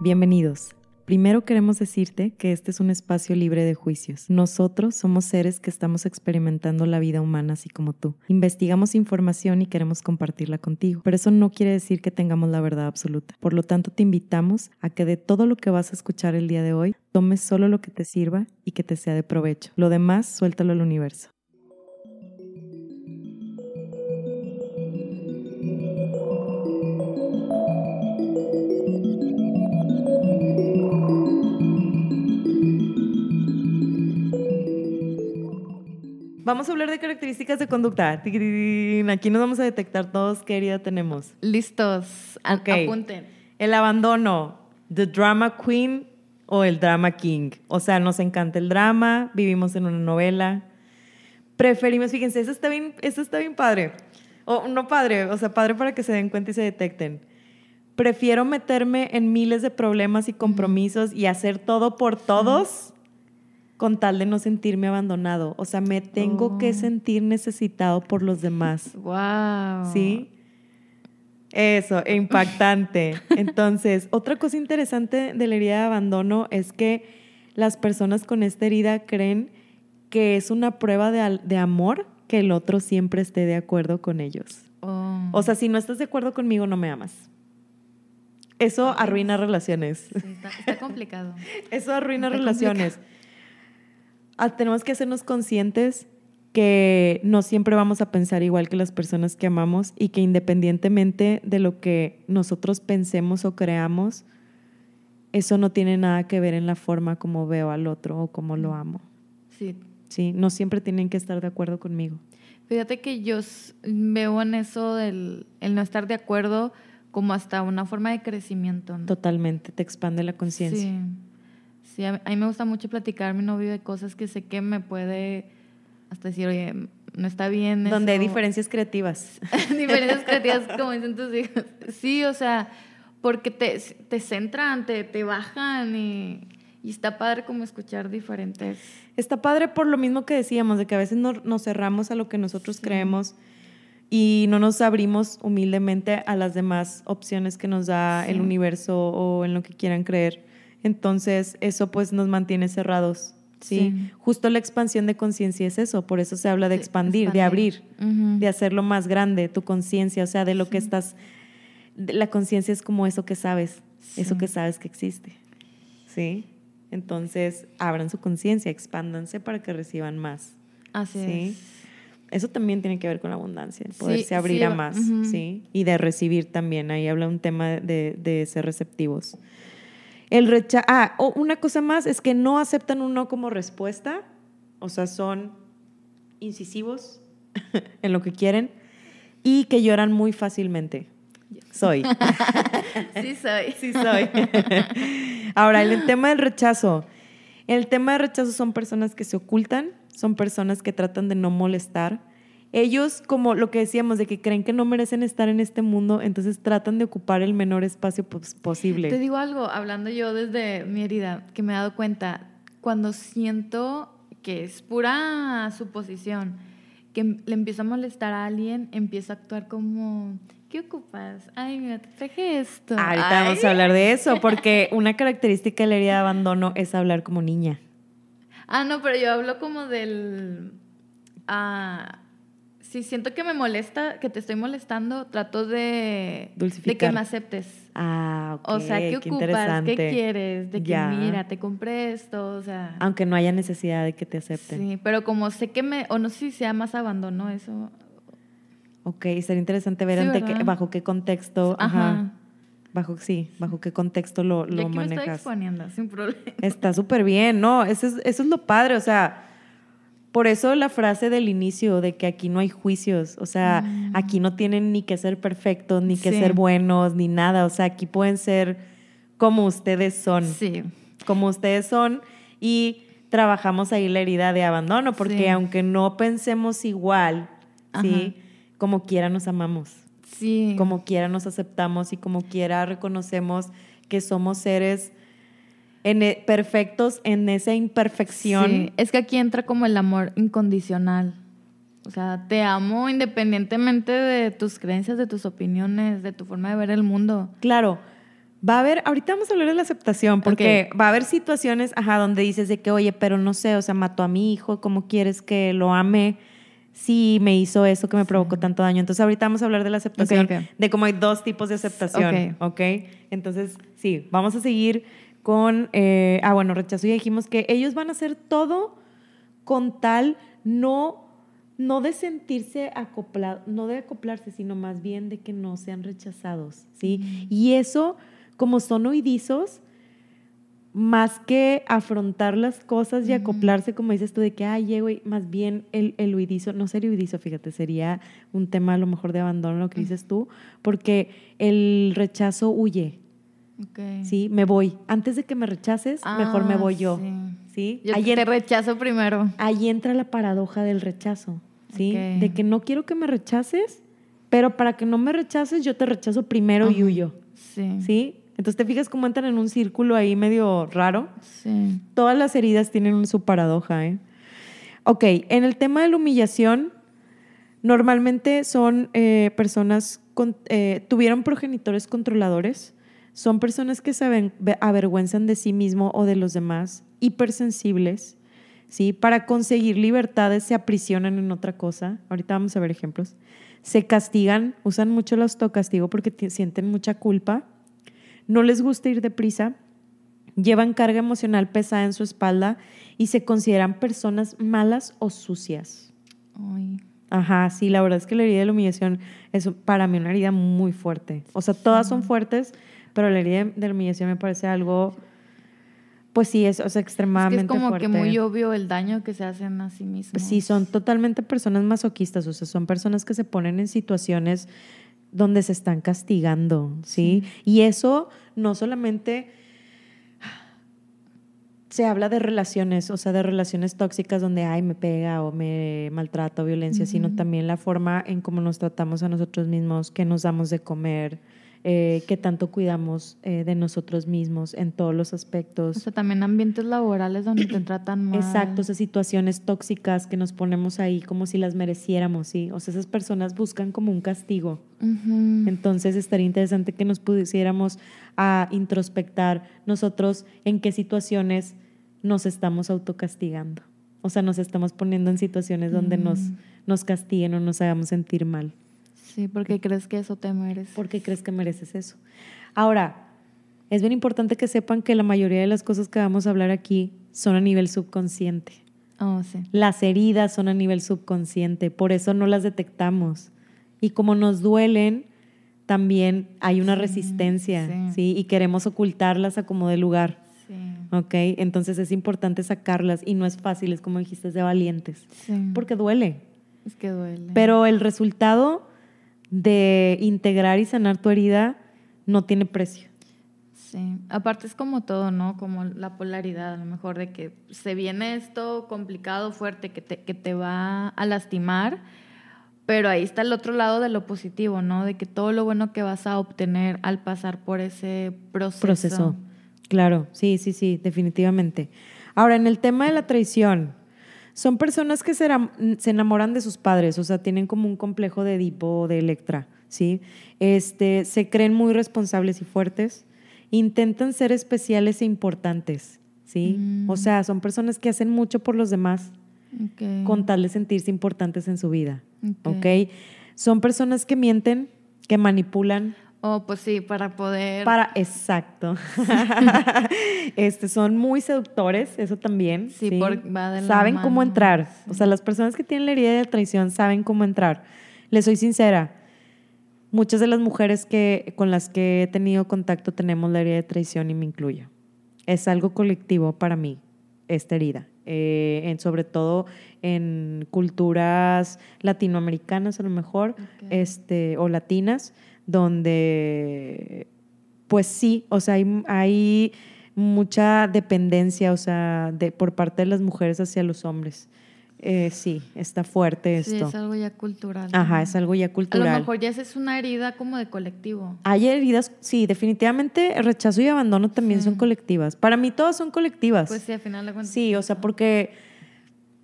Bienvenidos. Primero queremos decirte que este es un espacio libre de juicios. Nosotros somos seres que estamos experimentando la vida humana así como tú. Investigamos información y queremos compartirla contigo, pero eso no quiere decir que tengamos la verdad absoluta. Por lo tanto, te invitamos a que de todo lo que vas a escuchar el día de hoy, tomes solo lo que te sirva y que te sea de provecho. Lo demás, suéltalo al universo. Vamos a hablar de características de conducta. Aquí nos vamos a detectar todos qué herida tenemos. Listos. Ok. Apunten. El abandono, the drama queen o el drama king. O sea, nos encanta el drama, vivimos en una novela. Preferimos, fíjense, eso está bien, eso está bien padre. O no padre, o sea, padre para que se den cuenta y se detecten. Prefiero meterme en miles de problemas y compromisos y hacer todo por todos con tal de no sentirme abandonado. O sea, me tengo que Oh. sentir necesitado por los demás. Wow. ¿Sí? Eso, e impactante. Entonces, otra cosa interesante de la herida de abandono es que las personas con esta herida creen que es una prueba de, amor que el otro siempre esté de acuerdo con ellos. Oh. O sea, si no estás de acuerdo conmigo, no me amas. Eso arruina relaciones. Sí, está, está complicado. Eso arruina Está relaciones. Tenemos que hacernos conscientes que no siempre vamos a pensar igual que las personas que amamos y que independientemente de lo que nosotros pensemos o creamos, eso no tiene nada que ver en la forma como veo al otro o como lo amo. Sí. Sí, no siempre tienen que estar de acuerdo conmigo. Fíjate que yo veo en eso del el no estar de acuerdo como hasta una forma de crecimiento. ¿no? Totalmente, te expande la conciencia. Sí. Sí, a, mí me gusta mucho platicar a mi novio de cosas que sé que me puede hasta decir, oye, no está bien. Donde hay eso". diferencias creativas. diferencias creativas, como dicen tus hijos. Sí, o sea, porque te, te centran, te, te bajan y, y está padre como escuchar diferentes. Está padre por lo mismo que decíamos, de que a veces no- nos cerramos a lo que nosotros Sí. creemos y no nos abrimos humildemente a las demás opciones que nos da el universo o en lo que quieran creer. Entonces, eso pues nos mantiene cerrados. ¿sí? Sí. Justo la expansión de conciencia es eso, por eso se habla de expandir, de abrir, de hacerlo más grande, tu conciencia, o sea, de lo que estás... La conciencia es como eso que sabes, eso que sabes que existe. ¿Sí? Entonces, abran su conciencia, expándanse para que reciban más. Así Sí. es. Eso también tiene que ver con la abundancia, el Sí, poderse abrir sí, a más. ¿sí? Y de recibir también. Ahí habla un tema de, de ser receptivos. El recha ah, o una cosa más es que no aceptan un no como respuesta, o sea, son incisivos en lo que quieren y que lloran muy fácilmente. Soy. Sí, soy. Sí soy. Ahora, el tema del rechazo. El tema del rechazo son personas que se ocultan, son personas que tratan de no molestar. Ellos, como lo que decíamos, de que creen que no merecen estar en este mundo, entonces tratan de ocupar el menor espacio pos- posible. Te digo algo, hablando yo desde mi herida, que me he dado cuenta, cuando siento que es pura suposición, que le empiezo a molestar a alguien, empiezo a actuar como, ¿qué ocupas? Ay, mira, te traje esto. Ahorita Ay. vamos a hablar de eso, porque una característica de la herida de abandono es hablar como niña. Ah, no, pero yo hablo como del... Ah, si siento que me molesta, que te estoy molestando, trato de, de que me aceptes. Ah, ok. O sea, ¿qué, qué ocupas? ¿Qué quieres? De que Ya. mira, te compré esto, o sea... Aunque no haya necesidad de que te acepten. Sí, pero como sé que me, o no sé si sea más abandono eso. Ok, sería interesante ver Sí, ante qué- bajo qué contexto, ajá, Ajá. bajo sí, bajo qué contexto lo, Yo lo aquí me estoy manejas. exponiendo, sin problema. Está súper bien, ¿no? Eso es, eso es lo padre, o sea, por eso la frase del inicio de que aquí no hay juicios, o sea, Mm. aquí no tienen ni que ser perfectos, ni que Sí. ser buenos, ni nada, o sea, aquí pueden ser como ustedes son, Sí. como ustedes son y trabajamos ahí la herida de abandono, porque Sí. aunque no pensemos igual, ¿sí? Como quiera nos amamos Sí. como quiera nos aceptamos y como quiera reconocemos que somos seres en e- perfectos en esa imperfección. Sí, Es que aquí entra como el amor incondicional. O sea, te amo independientemente de tus creencias, de tus opiniones, de tu forma de ver el mundo. Claro, Va a haber, ahorita vamos a hablar de la aceptación, porque va a haber situaciones, ajá, donde dices de que, oye, pero no sé, o sea, mató a mi hijo, ¿cómo quieres que lo ame? Si me hizo eso que me provocó tanto daño. Entonces, ahorita vamos a hablar de la aceptación, de cómo hay dos tipos de aceptación, ¿ok? Entonces, sí, vamos a seguir con, eh, ah, bueno, rechazo y dijimos que ellos van a hacer todo con tal no no de sentirse acoplado, no de acoplarse, sino más bien de que no sean rechazados, ¿sí? Y eso como son huidizos, más que afrontar las cosas y acoplarse, como dices tú, de que, ay, güey, más bien el, el huidizo, no sería huidizo, fíjate, sería un tema a lo mejor de abandono, lo que dices tú, porque el rechazo huye. Sí, me voy. Antes de que me rechaces, mejor me voy yo. Ah, Sí. Yo te rechazo primero. Ahí entra la paradoja del rechazo, ¿sí? De que no quiero que me rechaces, pero para que no me rechaces, yo te rechazo primero y huyo. Sí. ¿Sí? Entonces te fijas cómo entran en un círculo ahí medio raro. Sí. Todas las heridas tienen su paradoja. ¿eh? Ok, en el tema de la humillación, normalmente son eh, personas, con, eh, tuvieron progenitores controladores, son personas que se avergüenzan de sí mismo o de los demás, hipersensibles, ¿sí? Para conseguir libertades se aprisionan en otra cosa. Ahorita vamos a ver ejemplos. Se castigan, usan mucho el autocastigo porque sienten mucha culpa no les gusta ir deprisa, llevan carga emocional pesada en su espalda y se consideran personas malas o sucias. Ajá, sí, la verdad es que la herida de la humillación es para mí una herida muy fuerte. O sea, todas son fuertes, pero la herida de la humillación me parece algo, pues sí, es, extremadamente es, que es como que muy obvio el daño que se hacen a sí mismos. Sí, son totalmente personas masoquistas, o sea, son personas que se ponen en situaciones donde se están castigando, ¿sí? Y eso no solamente se habla de relaciones, o sea, de relaciones tóxicas donde, ay, me pega o me maltrata o violencia, sino también la forma en cómo nos tratamos a nosotros mismos, qué nos damos de comer, eh, qué tanto cuidamos eh, de nosotros mismos en todos los aspectos. O sea, también ambientes laborales donde te tratan mal. Exacto, esas situaciones tóxicas que nos ponemos ahí como si las mereciéramos, ¿sí? O sea, esas personas buscan como un castigo. Entonces estaría interesante que nos pudiéramos a introspectar nosotros en qué situaciones nos estamos autocastigando. O sea, nos estamos poniendo en situaciones donde nos, mm. nos castiguen o nos hagamos sentir mal. Sí, porque crees que eso te mereces. Porque crees que mereces eso. Ahora, es bien importante que sepan que la mayoría de las cosas que vamos a hablar aquí son a nivel subconsciente. Oh, sí. Las heridas son a nivel subconsciente, por eso no las detectamos. Y como nos duelen, también hay una resistencia, sí. Y queremos ocultarlas a como de lugar. Sí. ¿Ok? Entonces es importante sacarlas y no es fácil, es como dijiste, es de valientes. Sí. Porque duele. Es que duele. Pero el resultado de integrar y sanar tu herida no tiene precio. Sí, aparte es como todo, ¿no? Como la polaridad, a lo mejor de que se viene esto complicado, fuerte, que te, que te va a lastimar, pero ahí está el otro lado de lo positivo, ¿no? De que todo lo bueno que vas a obtener al pasar por ese proceso. Proceso, claro, sí, sí, sí, definitivamente. Ahora, en el tema de la traición, son personas que se, enamoran de sus padres, o sea, tienen como un complejo de Edipo o de Electra, ¿sí? Este, se creen muy responsables y fuertes, intentan ser especiales e importantes, ¿sí? Mm. O sea, son personas que hacen mucho por los demás con tal de sentirse importantes en su vida, ¿ok? Son personas que mienten, que manipulan, Oh, pues sí, para poder. Para, exacto. este, son muy seductores, eso también. Sí, ¿sí? va de Saben cómo entrar. O sea, las personas que tienen la herida de traición saben cómo entrar. Les soy sincera. Muchas de las mujeres que, con las que he tenido contacto tenemos la herida de traición y me incluyo. Es algo colectivo para mí, esta herida. Eh, en, sobre todo en culturas latinoamericanas a lo mejor, este, o latinas donde pues sí, o sea, hay, mucha dependencia, o sea, de, por parte de las mujeres hacia los hombres. Eh, sí, está fuerte esto. Sí, es algo ya cultural. Ajá, es algo ya cultural. A lo mejor ya es una herida como de colectivo. Hay heridas, sí, definitivamente rechazo y abandono también son colectivas. Para mí todas son colectivas. Pues sí, al final de cuentas. Sí, o sea, porque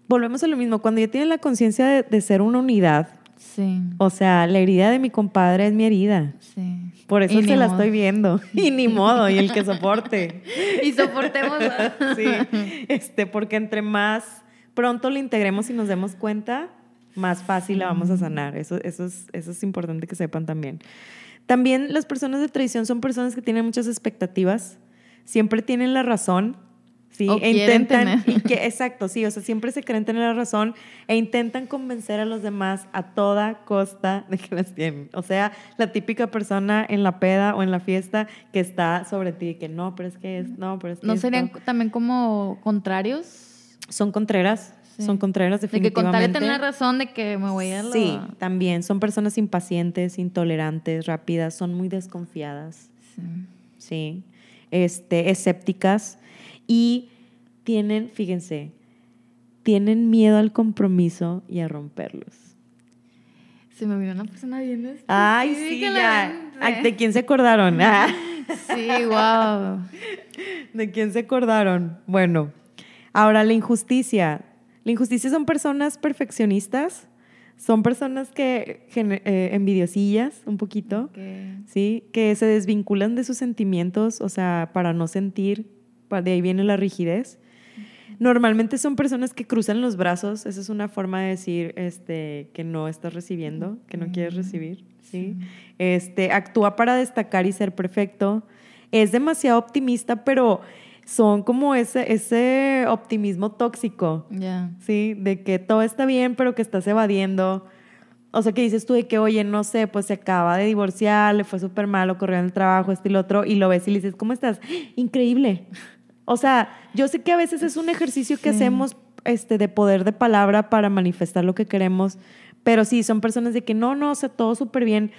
volvemos a lo mismo, cuando ya tienen la conciencia de, de, ser una unidad, Sí. O sea, la herida de mi compadre es mi herida. Sí. Por eso Y se la modo. estoy viendo. Y ni modo, y el que soporte. Y soportemos. Sí, este, porque entre más pronto lo integremos y nos demos cuenta, más fácil la vamos a sanar. Eso, eso, es, eso es importante que sepan también. También las personas de tradición son personas que tienen muchas expectativas, siempre tienen la razón. Sí, O e intentan, tener. y que, exacto, sí, o sea, siempre se creen tener la razón e intentan convencer a los demás a toda costa de que las tienen. O sea, la típica persona en la peda o en la fiesta que está sobre ti, que no, pero es que es, no, pero es que ¿No esto". serían también como contrarios? Son contreras, Sí. son contreras De que con definitivamente. tener razón de que me voy a la... Sí, también son personas impacientes, intolerantes, rápidas, son muy desconfiadas, Sí. sí, este, escépticas y tienen, fíjense, tienen miedo al compromiso y a romperlos. Se me vino una persona bien Ay, sí, ya. Ay, ¿De quién se acordaron? Sí, wow. ¿De quién se acordaron? Bueno, ahora la injusticia. La injusticia son personas perfeccionistas, son personas que eh, envidiosillas un poquito. ¿sí? Que se desvinculan de sus sentimientos, o sea, para no sentir, de ahí viene la rigidez. Normalmente son personas que cruzan los brazos, esa es una forma de decir este, que no estás recibiendo, que no quieres recibir, ¿sí? Este, actúa para destacar y ser perfecto, es demasiado optimista, pero son como ese, ese optimismo tóxico, Ya. ¿sí? De que todo está bien, pero que estás evadiendo. O sea, que dices tú de que, oye, no sé, pues se acaba de divorciar, le fue súper mal, corrió en el trabajo, esto y lo otro, y lo ves y le dices, ¿cómo estás? Increíble. O sea, yo sé que a veces es un ejercicio que Sí. hacemos este, de poder de palabra para manifestar lo que queremos, pero sí, son personas de que no, no, o sea, todo súper bien.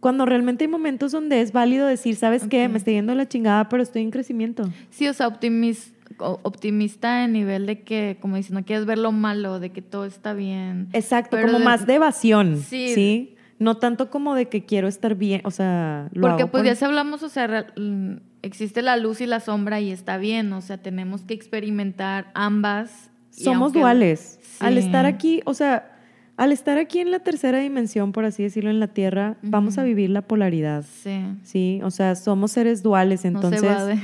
Cuando realmente hay momentos donde es válido decir, ¿sabes qué? Ok. Me estoy yendo la chingada, pero estoy en crecimiento. Sí, o sea, optimis- o- optimista en nivel de que, como dices, no quieres ver lo malo, de que todo está bien. Exacto, Pero como de- más de evasión, Sí. sí. No tanto como de que quiero estar bien, o sea, lo Porque hago pues ya si hablamos, o sea, mm, existe la luz y la sombra y está bien, o sea, tenemos que experimentar ambas. somos aunque- duales. Al estar aquí, o sea, al estar aquí en la tercera dimensión, por así decirlo, en la Tierra, vamos a vivir la polaridad, Sí. sí. O sea, somos seres duales, entonces. no se va de...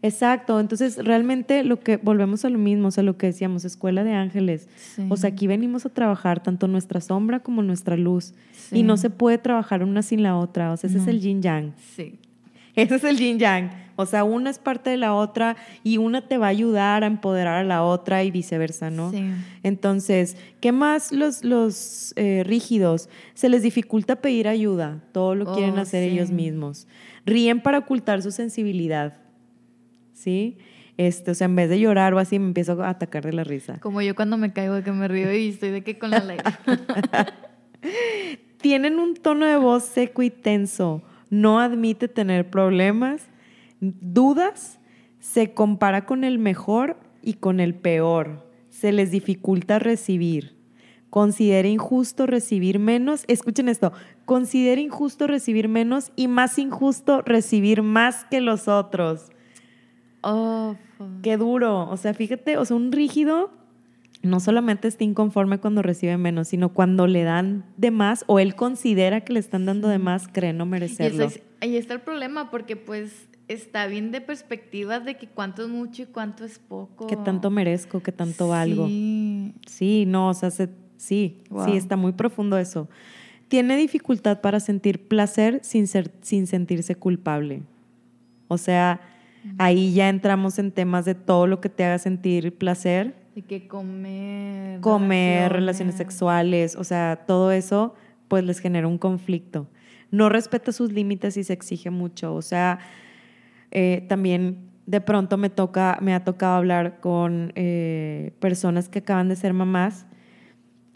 Exacto, entonces realmente lo que volvemos a lo mismo, o sea, lo que decíamos, escuela de ángeles. Sí. O sea, aquí venimos a trabajar tanto nuestra sombra como nuestra luz. Sí. Y no se puede trabajar una sin la otra. O sea, ese es el yin yang. Sí. Ese es el yin yang. O sea, una es parte de la otra y una te va a ayudar a empoderar a la otra y viceversa, ¿no? Sí. Entonces, ¿qué más los, los eh, rígidos? Se les dificulta pedir ayuda. Todo lo quieren Oh, hacer sí. ellos mismos. Ríen para ocultar su sensibilidad. ¿Sí? Este, o sea, en vez de llorar o así, me empiezo a atacar de la risa. Como yo cuando me caigo de que me río y estoy de que con la ley. Tienen un tono de voz seco y tenso. No admite tener problemas, dudas, se compara con el mejor y con el peor. Se les dificulta recibir. Considera injusto recibir menos. Escuchen esto. Considera injusto recibir menos y más injusto recibir más que los otros. Oh. Qué duro. O sea, fíjate, o sea, un rígido no solamente está inconforme cuando recibe menos, sino cuando le dan de más o él considera que le están dando de más, cree no Y merecerlo. es- ahí está el problema, porque pues está bien de perspectivas de que cuánto es mucho y cuánto es poco. ¿Qué tanto merezco? ¿Qué tanto valgo? Sí. Sí, no, o sea, se- sí, Wow. sí, está muy profundo eso. Tiene dificultad para sentir placer sin, ser, sin sentirse culpable. O sea, ahí ya entramos en temas de todo lo que te haga sentir placer, De que comer. comer, relaciones sexuales, o sea, todo eso, pues les genera un conflicto. No respeta sus límites y se exige mucho. O sea, eh, también de pronto me toca, me ha tocado hablar con eh, personas que acaban de ser mamás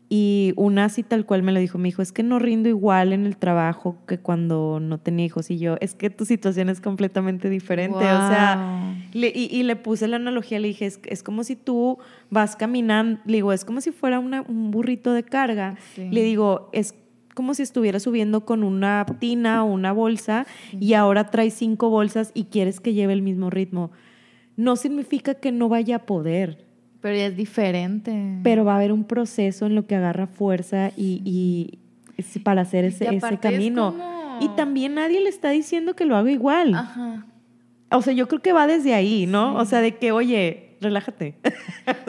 y una así tal cual me lo dijo, me dijo, es que no rindo igual en el trabajo que cuando no tenía hijos y yo, es que tu situación es completamente diferente, o sea, le- y, y le puse la analogía, le dije, es, es como si tú vas caminando, le digo, es como si fuera una- un burrito de carga. Sí. Le digo, es como si estuvieras subiendo con una tina o una bolsa y ahora traes cinco bolsas y quieres que lleve el mismo ritmo. No significa que no vaya a poder, Pero ya es diferente. pero va a haber un proceso en lo que agarra fuerza y, y para hacer ese, Y ese aparte es camino. como- Y también nadie le está diciendo que lo haga igual. Ajá. O sea, yo creo que va desde ahí, ¿no? O sea, de que, oye, relájate.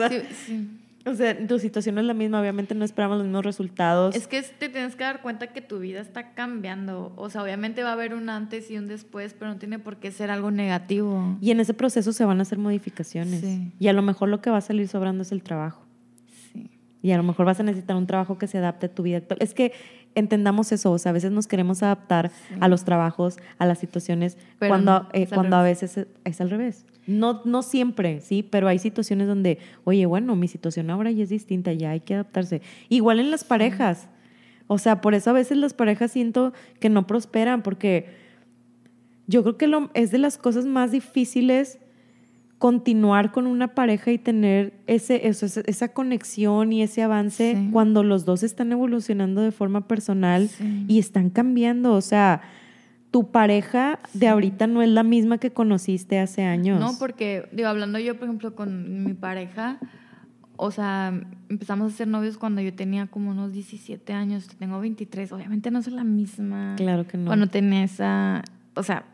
Sí, sí. O sea, tu situación es la misma, obviamente no esperamos los mismos resultados. Es que te tienes que dar cuenta que tu vida está cambiando. O sea, obviamente va a haber un antes y un después, pero no tiene por qué ser algo negativo. Y en ese proceso se van a hacer modificaciones. Sí. Y a lo mejor lo que va a salir sobrando es el trabajo. Sí. Y a lo mejor vas a necesitar un trabajo que se adapte a tu vida actual. Es que entendamos eso, o sea, a veces nos queremos adaptar a los trabajos, a las situaciones, Pero cuando, no, eh, cuando a veces es, es al revés. No, no siempre, sí, pero hay situaciones donde, oye, bueno, mi situación ahora ya es distinta, ya hay que adaptarse. Igual en las parejas. O sea, por eso a veces las parejas siento que no prosperan, porque yo creo que lo, es de las cosas más difíciles continuar con una pareja y tener ese, eso, esa- conexión y ese avance Sí. cuando los dos están evolucionando de forma personal Sí. y están cambiando. O sea, tu pareja de ahorita no es la misma que conociste hace años. No, porque, digo, hablando yo, por ejemplo, con mi pareja, o sea, empezamos a ser novios cuando yo tenía como unos 17 años, tengo 23, obviamente no soy la misma. Claro que no. Cuando tenía esa, o sea...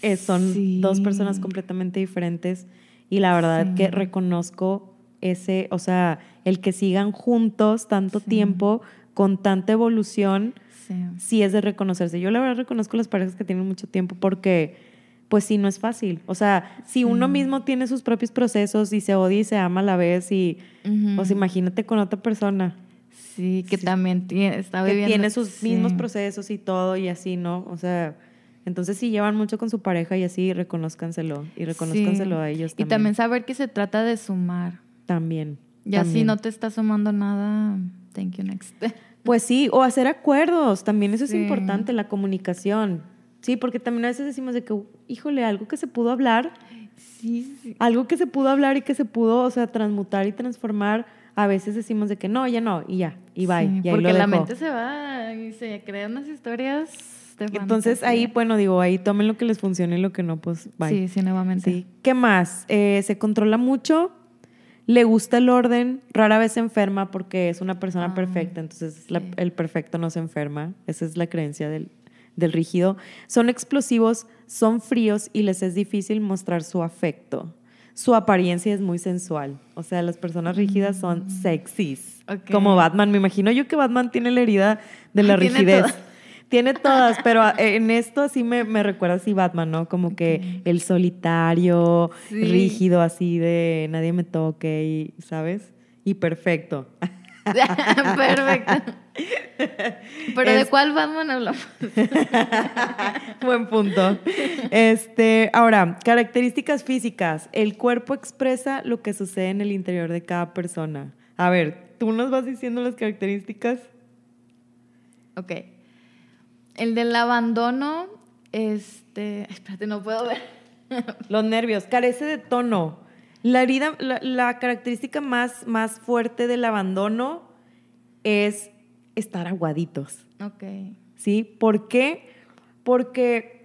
Eh, son sí. dos personas completamente diferentes y la verdad Sí. que reconozco ese, o sea, el que sigan juntos tanto Sí. tiempo con tanta evolución, Sí. sí es de reconocerse. Yo la verdad reconozco las parejas que tienen mucho tiempo porque, pues sí, no es fácil. O sea, si uno mismo tiene sus propios procesos y se odia y se ama a la vez y, Ujú. pues imagínate con otra persona Sí, que también tiene, está que viviendo... tiene sus mismos procesos y todo y así, ¿no? O sea, entonces si llevan mucho con su pareja y así, reconózcanselo y reconózcanselo a ellos Y también. también saber que se trata de sumar. También. Si también. no te está sumando nada, thank you next. Pues sí, o hacer acuerdos, también eso es Sí. importante, la comunicación. Sí, porque también a veces decimos de que, híjole, algo que se pudo hablar, Sí, sí. algo que se pudo hablar y que se pudo, o sea, transmutar y transformar, a veces decimos de que no, ya no, y ya, y bye. Sí, y ahí porque lo la mente se va y se crean unas historias. de Entonces fantasía. ahí, bueno, digo, ahí tomen lo que les funcione y lo que no, pues bye. Sí, sí, nuevamente. Sí. ¿Qué más? Eh, se controla mucho, le gusta el orden, rara vez se enferma porque es una persona Ah, perfecta, entonces la- el perfecto no se enferma. Esa es la creencia del, del rígido. Son explosivos, son fríos y les es difícil mostrar su afecto. Su apariencia es muy sensual. O sea, las personas rígidas son sexys. Mm. Ok. Como Batman. Me imagino yo que Batman tiene la herida de la rigidez. Tiene todas, pero en esto sí me, me recuerda así Batman, ¿no? Como que el solitario, Sí. rígido, así de nadie me toque, y, ¿sabes? Y perfecto. Perfecto. Pero ¿de cuál Batman hablamos? Buen punto. Este, ahora, características físicas. El cuerpo expresa lo que sucede en el interior de cada persona. A ver, tú nos vas diciendo las características. Ok. El del abandono, este. Espérate, no puedo ver. Los nervios, carece de tono. La herida, la, la característica más, más fuerte del abandono es estar aguaditos, Ok. ¿sí? ¿Por qué? Porque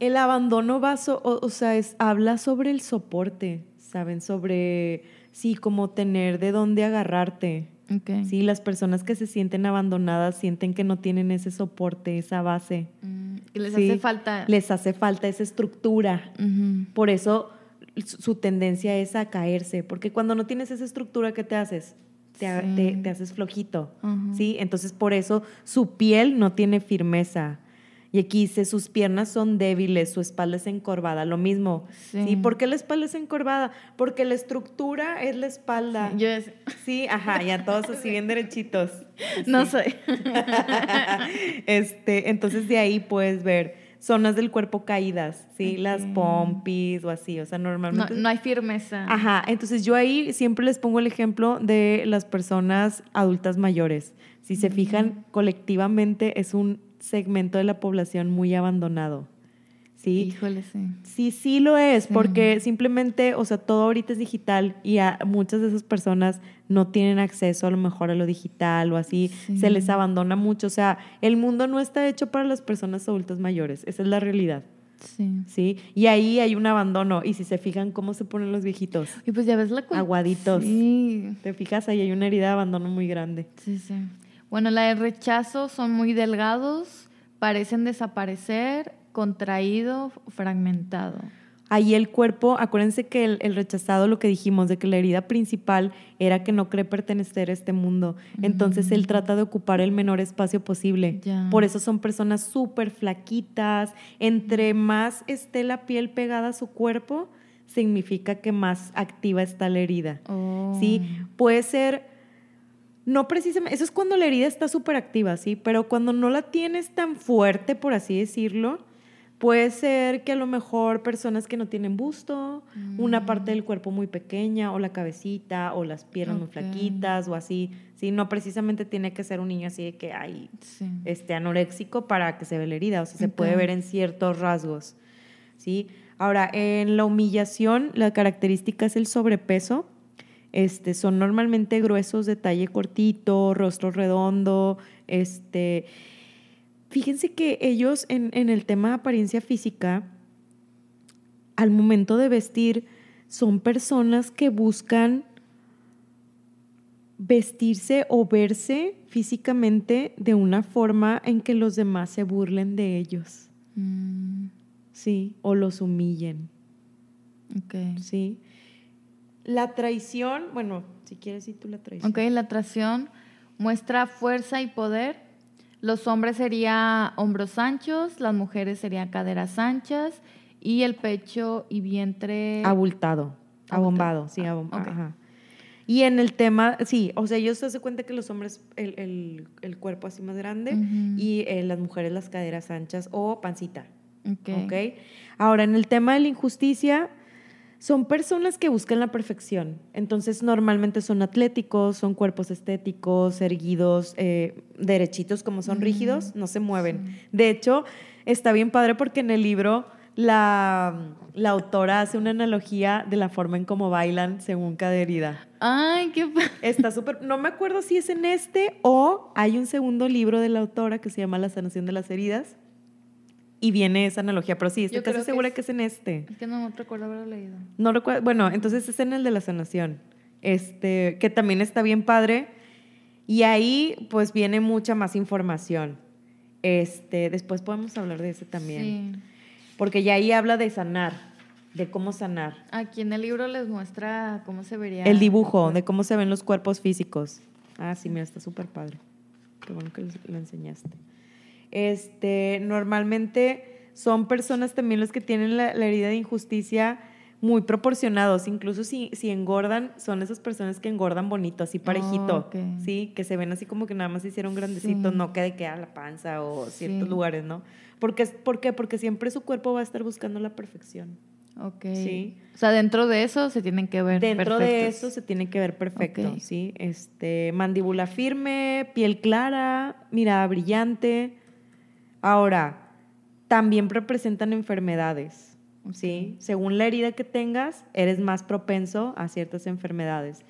el abandono va, so- o, o sea, es, habla sobre el soporte, ¿saben? Sobre, sí, como tener de dónde agarrarte. Ok. Sí, las personas que se sienten abandonadas sienten que no tienen ese soporte, esa base. Mm, que les Sí, hace falta. Les hace falta esa estructura. Por eso su tendencia es a caerse, porque cuando no tienes esa estructura, ¿qué te haces? Te, ha- Sí. te- te haces flojito. ¿sí? Entonces por eso su piel no tiene firmeza. Y aquí dice, sus piernas son débiles, su espalda es encorvada, lo mismo. ¿sí? Sí. ¿Por qué la espalda es encorvada? Porque la estructura es la espalda. Yo es- Sí, ajá, ya todos así bien derechitos. no Sí. soy. este, entonces de ahí puedes ver zonas del cuerpo caídas, ¿sí? Las pompis o así, o sea, No, normalmente... no hay firmeza. Ajá, entonces yo ahí siempre les pongo el ejemplo de las personas adultas mayores. Si se fijan, colectivamente es un segmento de la población muy abandonado, ¿sí? Híjole, sí. Sí, sí lo es, Sí. porque simplemente, o sea, todo ahorita es digital y a muchas de esas personas no tienen acceso a lo mejor a lo digital o así, Sí. se les abandona mucho. O sea, el mundo no está hecho para las personas adultas mayores, esa es la realidad, Sí. ¿sí? Y ahí hay un abandono y si se fijan cómo se ponen los viejitos, Y pues ya ves la aguaditos. Sí. Te fijas, ahí hay una herida de abandono muy grande. Sí, sí. Bueno, la de rechazo son muy delgados, parecen desaparecer, contraído, fragmentado. Ahí el cuerpo, acuérdense que el, el, rechazado, lo que dijimos, de que la herida principal era que no cree pertenecer a este mundo. Entonces él trata de ocupar el menor espacio posible. Ya. Por eso son personas súper flaquitas. Entre más esté la piel pegada a su cuerpo, significa que más activa está la herida. Oh. ¿Sí? Puede ser, no precisamente, eso es cuando la herida está súper activa, ¿sí? Pero cuando no la tienes tan fuerte, por así decirlo, puede ser que a lo mejor personas que no tienen busto, una parte del cuerpo muy pequeña, o la cabecita, o las piernas muy flaquitas, o así, ¿sí? No precisamente tiene que ser un niño así de que hay Sí. este, anoréxico para que se vea la herida, o sea, se puede ver en ciertos rasgos, ¿sí? Ahora, en la humillación, la característica es el sobrepeso. Este, son normalmente gruesos de talle cortito, rostro redondo. Este, fíjense que ellos en, en el tema de apariencia física, al momento de vestir, son personas que buscan vestirse o verse físicamente de una forma en que los demás se burlen de ellos, Mm, ¿sí? O los humillen, ok. ¿sí? La traición, bueno, si quieres decir tú la traición. Ok, la atracción muestra fuerza y poder. Los hombres serían hombros anchos, las mujeres serían caderas anchas y el pecho y vientre. Abultado, abombado, sí, Ah, abom- ok. ajá. Y en el tema, sí, o sea, ellos se hacen cuenta que los hombres el, el- el cuerpo así más grande y eh, las mujeres las caderas anchas o pancita. Ok. ¿ok? Ahora, en el tema de la injusticia, son personas que buscan la perfección. Entonces, normalmente son atléticos, son cuerpos estéticos, erguidos, eh, derechitos, como son Mm, rígidos, no se mueven. sí. De hecho, está bien padre porque en el libro la, la autora hace una analogía de la forma en cómo bailan según cada herida. Ay, qué Está súper, no me acuerdo si es en este o hay un segundo libro de la autora que se llama La sanación de las heridas y viene esa analogía, pero sí, estoy Yo creo casi que segura es- que es en este. Es que no recuerdo haberlo leído. No recuerdo, bueno, entonces es en el de la sanación, este, que también está bien padre y ahí pues viene mucha más información. Este, después podemos hablar de ese también, Sí. porque ya ahí habla de sanar, de cómo sanar. Aquí en el libro les muestra cómo se vería. El dibujo de cómo se ven los cuerpos físicos. Ah, sí, mira, está súper padre. Qué bueno que lo enseñaste. Este, normalmente son personas también los que tienen la, la herida de injusticia muy proporcionados. Incluso si, si engordan, son esas personas que engordan bonito, así parejito. ok. Sí, que se ven así como que nada más se hicieron grandecitos, Sí. no que de que a la panza o ciertos Sí. lugares, ¿no? Porque, ¿Por qué? Porque siempre su cuerpo va a estar buscando la perfección. Ok. Sí. O sea, dentro de eso se tienen que ver. Dentro de eso se tiene que ver perfecto. ¿sí? Este, mandíbula firme, piel clara, mirada brillante. Ahora, también representan enfermedades, ¿sí? Según la herida que tengas, eres más propenso a ciertas enfermedades.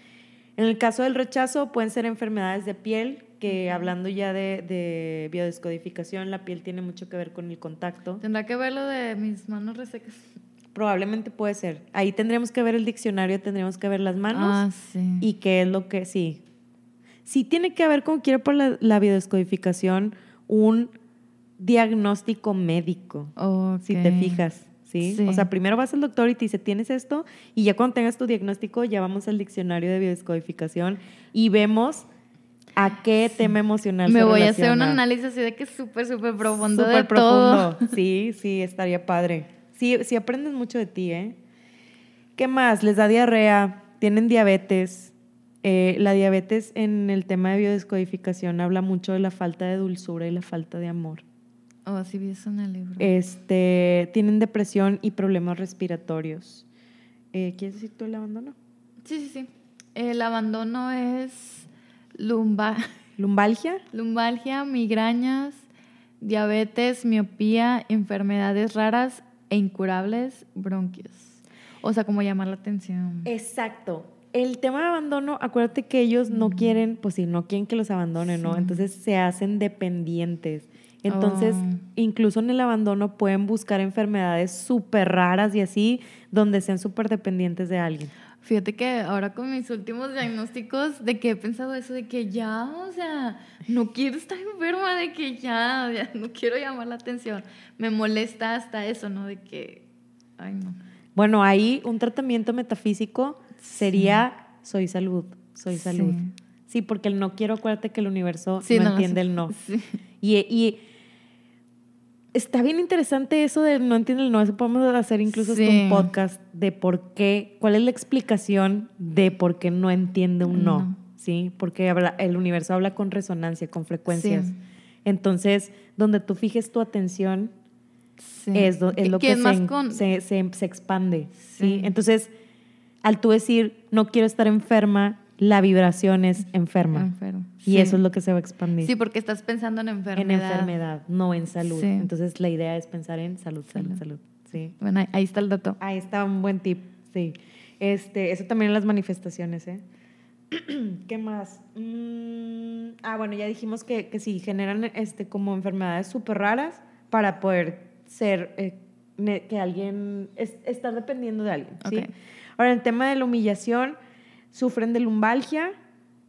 En el caso del rechazo, pueden ser enfermedades de piel, que hablando ya de, de biodescodificación, la piel tiene mucho que ver con el contacto. Tendrá que ver lo de mis manos resecas. Probablemente puede ser. Ahí tendremos que ver el diccionario, tendremos que ver las manos. Ah, sí. y qué es lo que sí. Sí tiene que haber, como quiero por la, la biodescodificación, un diagnóstico médico, si te fijas. ¿sí? Sí. O sea, primero vas al doctor y te dice, tienes esto, y ya cuando tengas tu diagnóstico, ya vamos al diccionario de biodescodificación y vemos a qué tema emocional Me se voy a hacer un análisis así de que es súper, súper profundo Súper de todo. profundo. Sí, sí, estaría padre. Sí, sí aprendes mucho de ti, ¿eh? ¿Qué más? Les da diarrea, tienen diabetes. Eh, la diabetes en el tema de biodescodificación habla mucho de la falta de dulzura y la falta de amor. Oh, sí vi eso en el libro. Este, tienen depresión y problemas respiratorios. Eh, ¿Quieres decir tú el abandono? Sí, sí, sí. El abandono es lumba ¿Lumbalgia? lumbalgia, migrañas, diabetes, miopía, enfermedades raras e incurables, bronquios. O sea, como llamar la atención. Exacto. El tema de abandono, acuérdate que ellos no quieren, pues sí, no quieren que los abandonen, ¿no? Entonces se hacen dependientes. Entonces, Oh. incluso en el abandono pueden buscar enfermedades súper raras y así, donde sean súper dependientes de alguien. Fíjate que ahora con mis últimos diagnósticos, de que he pensado eso, de que ya, o sea, no quiero estar enferma, de que ya, ya no quiero llamar la atención. Me molesta hasta eso, ¿no? De que, ay, no. Bueno, ahí un tratamiento metafísico sería soy salud, soy salud. Sí, porque el no quiero, acuérdate que el universo no, entiende el no. Y, y, está bien interesante eso de no entiende el no. Eso podemos hacer incluso un podcast de por qué, cuál es la explicación de por qué no entiende un no. ¿Sí? Porque el universo habla con resonancia, con frecuencias. Entonces, donde tú fijes tu atención, es, es, lo que, se, se, se, expande. ¿sí? Entonces, al tú decir, no quiero estar enferma, la vibración es enferma. Y eso es lo que se va a expandir. Sí, porque estás pensando en enfermedad. En enfermedad, no en salud. Entonces, la idea es pensar en salud, salud, salud. Sí. Bueno, ahí está el dato. Ahí está un buen tip, sí. Este, eso también en las manifestaciones, ¿eh? ¿Qué más? Mm, ah, bueno, ya dijimos que, que sí, generan este, como enfermedades súper raras para poder ser, eh, que alguien, es, estar dependiendo de alguien, ¿sí? Ahora, el tema de la humillación, sufren de lumbalgia,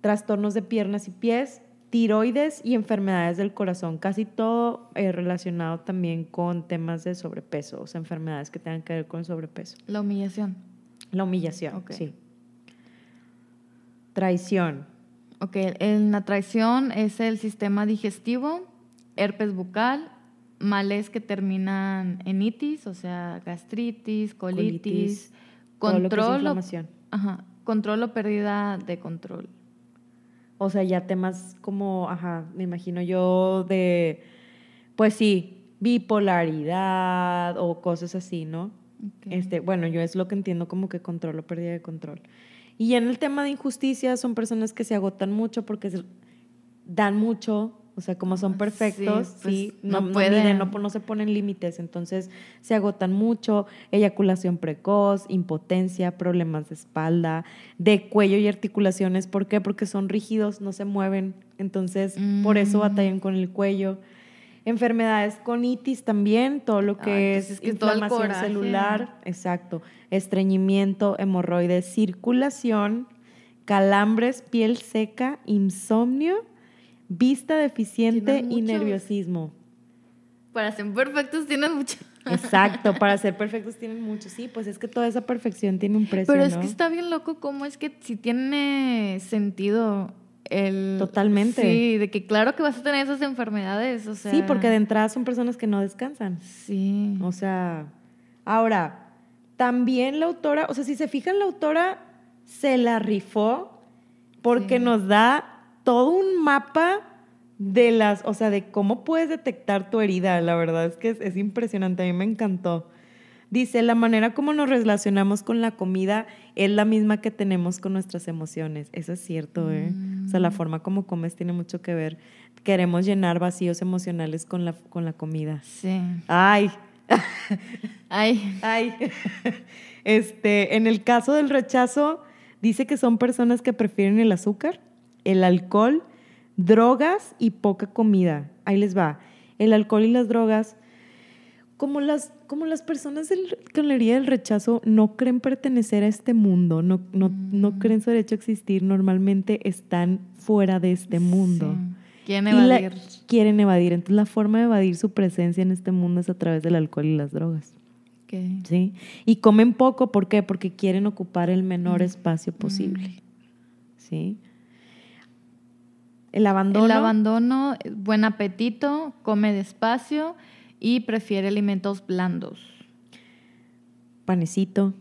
trastornos de piernas y pies, tiroides y enfermedades del corazón, casi todo eh, relacionado también con temas de sobrepeso, o sea, enfermedades que tengan que ver con sobrepeso. La humillación. La humillación, sí. Traición. Ok, en la traición es el sistema digestivo, herpes bucal, males que terminan en itis, o sea, gastritis, colitis, control. ajá, control o pérdida de control. O sea, ya temas como, ajá, me imagino yo de, pues sí, bipolaridad o cosas así, ¿no? Este, bueno, yo es lo que entiendo como que control o pérdida de control. Y en el tema de injusticia son personas que se agotan mucho porque dan mucho o sea, como son perfectos, sí, pues, no, pueden. No, se ponen límites, entonces se agotan mucho, eyaculación precoz, impotencia, problemas de espalda, de cuello y articulaciones. ¿Por qué? Porque son rígidos, no se mueven, entonces por eso mm. batallan con el cuello. Enfermedades con itis también, todo lo que pues es, inflamación celular, exacto, estreñimiento, hemorroides, circulación, calambres, piel seca, insomnio Vista deficiente y nerviosismo. Para ser perfectos tienen mucho. Exacto, para ser perfectos tienen mucho. Sí, pues es que toda esa perfección tiene un precio. Pero es que está bien loco cómo es que si tiene sentido el... Totalmente. Sí, de que claro que vas a tener esas enfermedades, o sea... Sí, porque de entrada son personas que no descansan. Sí. O sea, ahora, también la autora, o sea, si se fijan, la autora se la rifó porque nos da todo un mapa de las, o sea, de cómo puedes detectar tu herida. La verdad es que es, impresionante, a mí me encantó. Dice, la manera como nos relacionamos con la comida es la misma que tenemos con nuestras emociones. Eso es cierto, ¿eh? O sea, la mm. forma como comes tiene mucho que ver. Queremos llenar vacíos emocionales con la, con la comida. Sí. Ay. Ay. Ay. Este, en el caso del rechazo, dice que son personas que prefieren el azúcar el alcohol, drogas y poca comida. Ahí les va. El alcohol y las drogas, como las, como las personas del, con la herida del rechazo no creen pertenecer a este mundo, no, no, no mm. creen su derecho a existir, normalmente están fuera de este mundo. Quieren evadir. quieren evadir. Entonces la forma de evadir su presencia en este mundo es a través del alcohol y las drogas. ¿Sí? Y comen poco, ¿por qué? Porque quieren ocupar el menor mm. espacio posible. Mm. ¿Sí? El abandono. El abandono, buen apetito, come despacio y prefiere alimentos blandos. Panecito,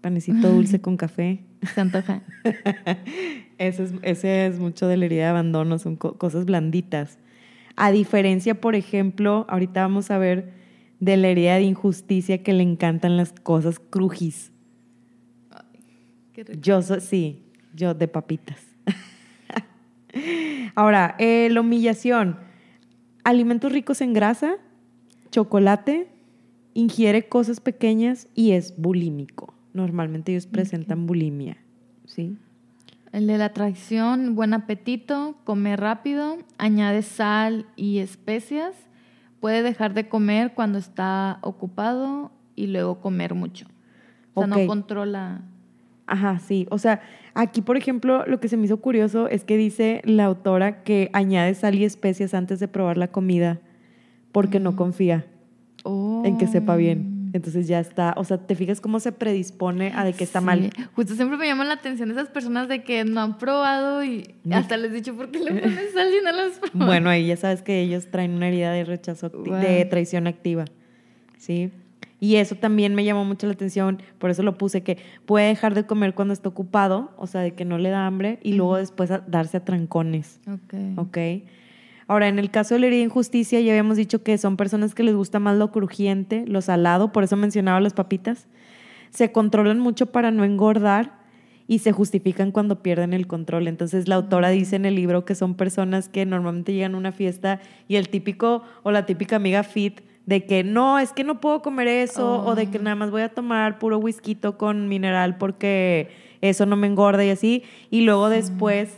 panecito dulce con café. Santa Fe. ese, es, ese es mucho de la herida de abandono, son cosas blanditas. A diferencia, por ejemplo, ahorita vamos a ver de la herida de injusticia que le encantan las cosas crujis. Ay, qué Yo sí, yo de papitas. Ahora, eh, la humillación. Alimentos ricos en grasa, chocolate, ingiere cosas pequeñas y es bulímico. Normalmente ellos presentan bulimia, ¿sí? El de la traición, buen apetito, come rápido, añade sal y especias, puede dejar de comer cuando está ocupado y luego comer mucho. O sea, no controla. Ajá, sí. O sea, aquí, por ejemplo, lo que se me hizo curioso es que dice la autora que añade sal y especias antes de probar la comida porque no confía en que sepa bien. Entonces ya está, o sea, te fijas cómo se predispone a de que está Sí. mal. Justo siempre me llama la atención esas personas de que no han probado y hasta les he dicho, ¿por qué le pones sal y no las probas? Bueno, ahí ya sabes que ellos traen una herida de rechazo, Wow. de traición activa. ¿Sí? Y eso también me llamó mucho la atención, por eso lo puse, que puede dejar de comer cuando está ocupado, o sea, de que no le da hambre, y luego después a- darse a trancones. Ok. ¿Ok? Ahora, en el caso de la herida de injusticia, ya habíamos dicho que son personas que les gusta más lo crujiente, lo salado, por eso mencionaba las papitas. Se controlan mucho para no engordar y se justifican cuando pierden el control. Entonces, la autora dice en el libro que son personas que normalmente llegan a una fiesta y el típico o la típica amiga fit de que no, es que no puedo comer eso, o de que nada más voy a tomar puro whisky con mineral porque eso no me engorda y así. Y luego después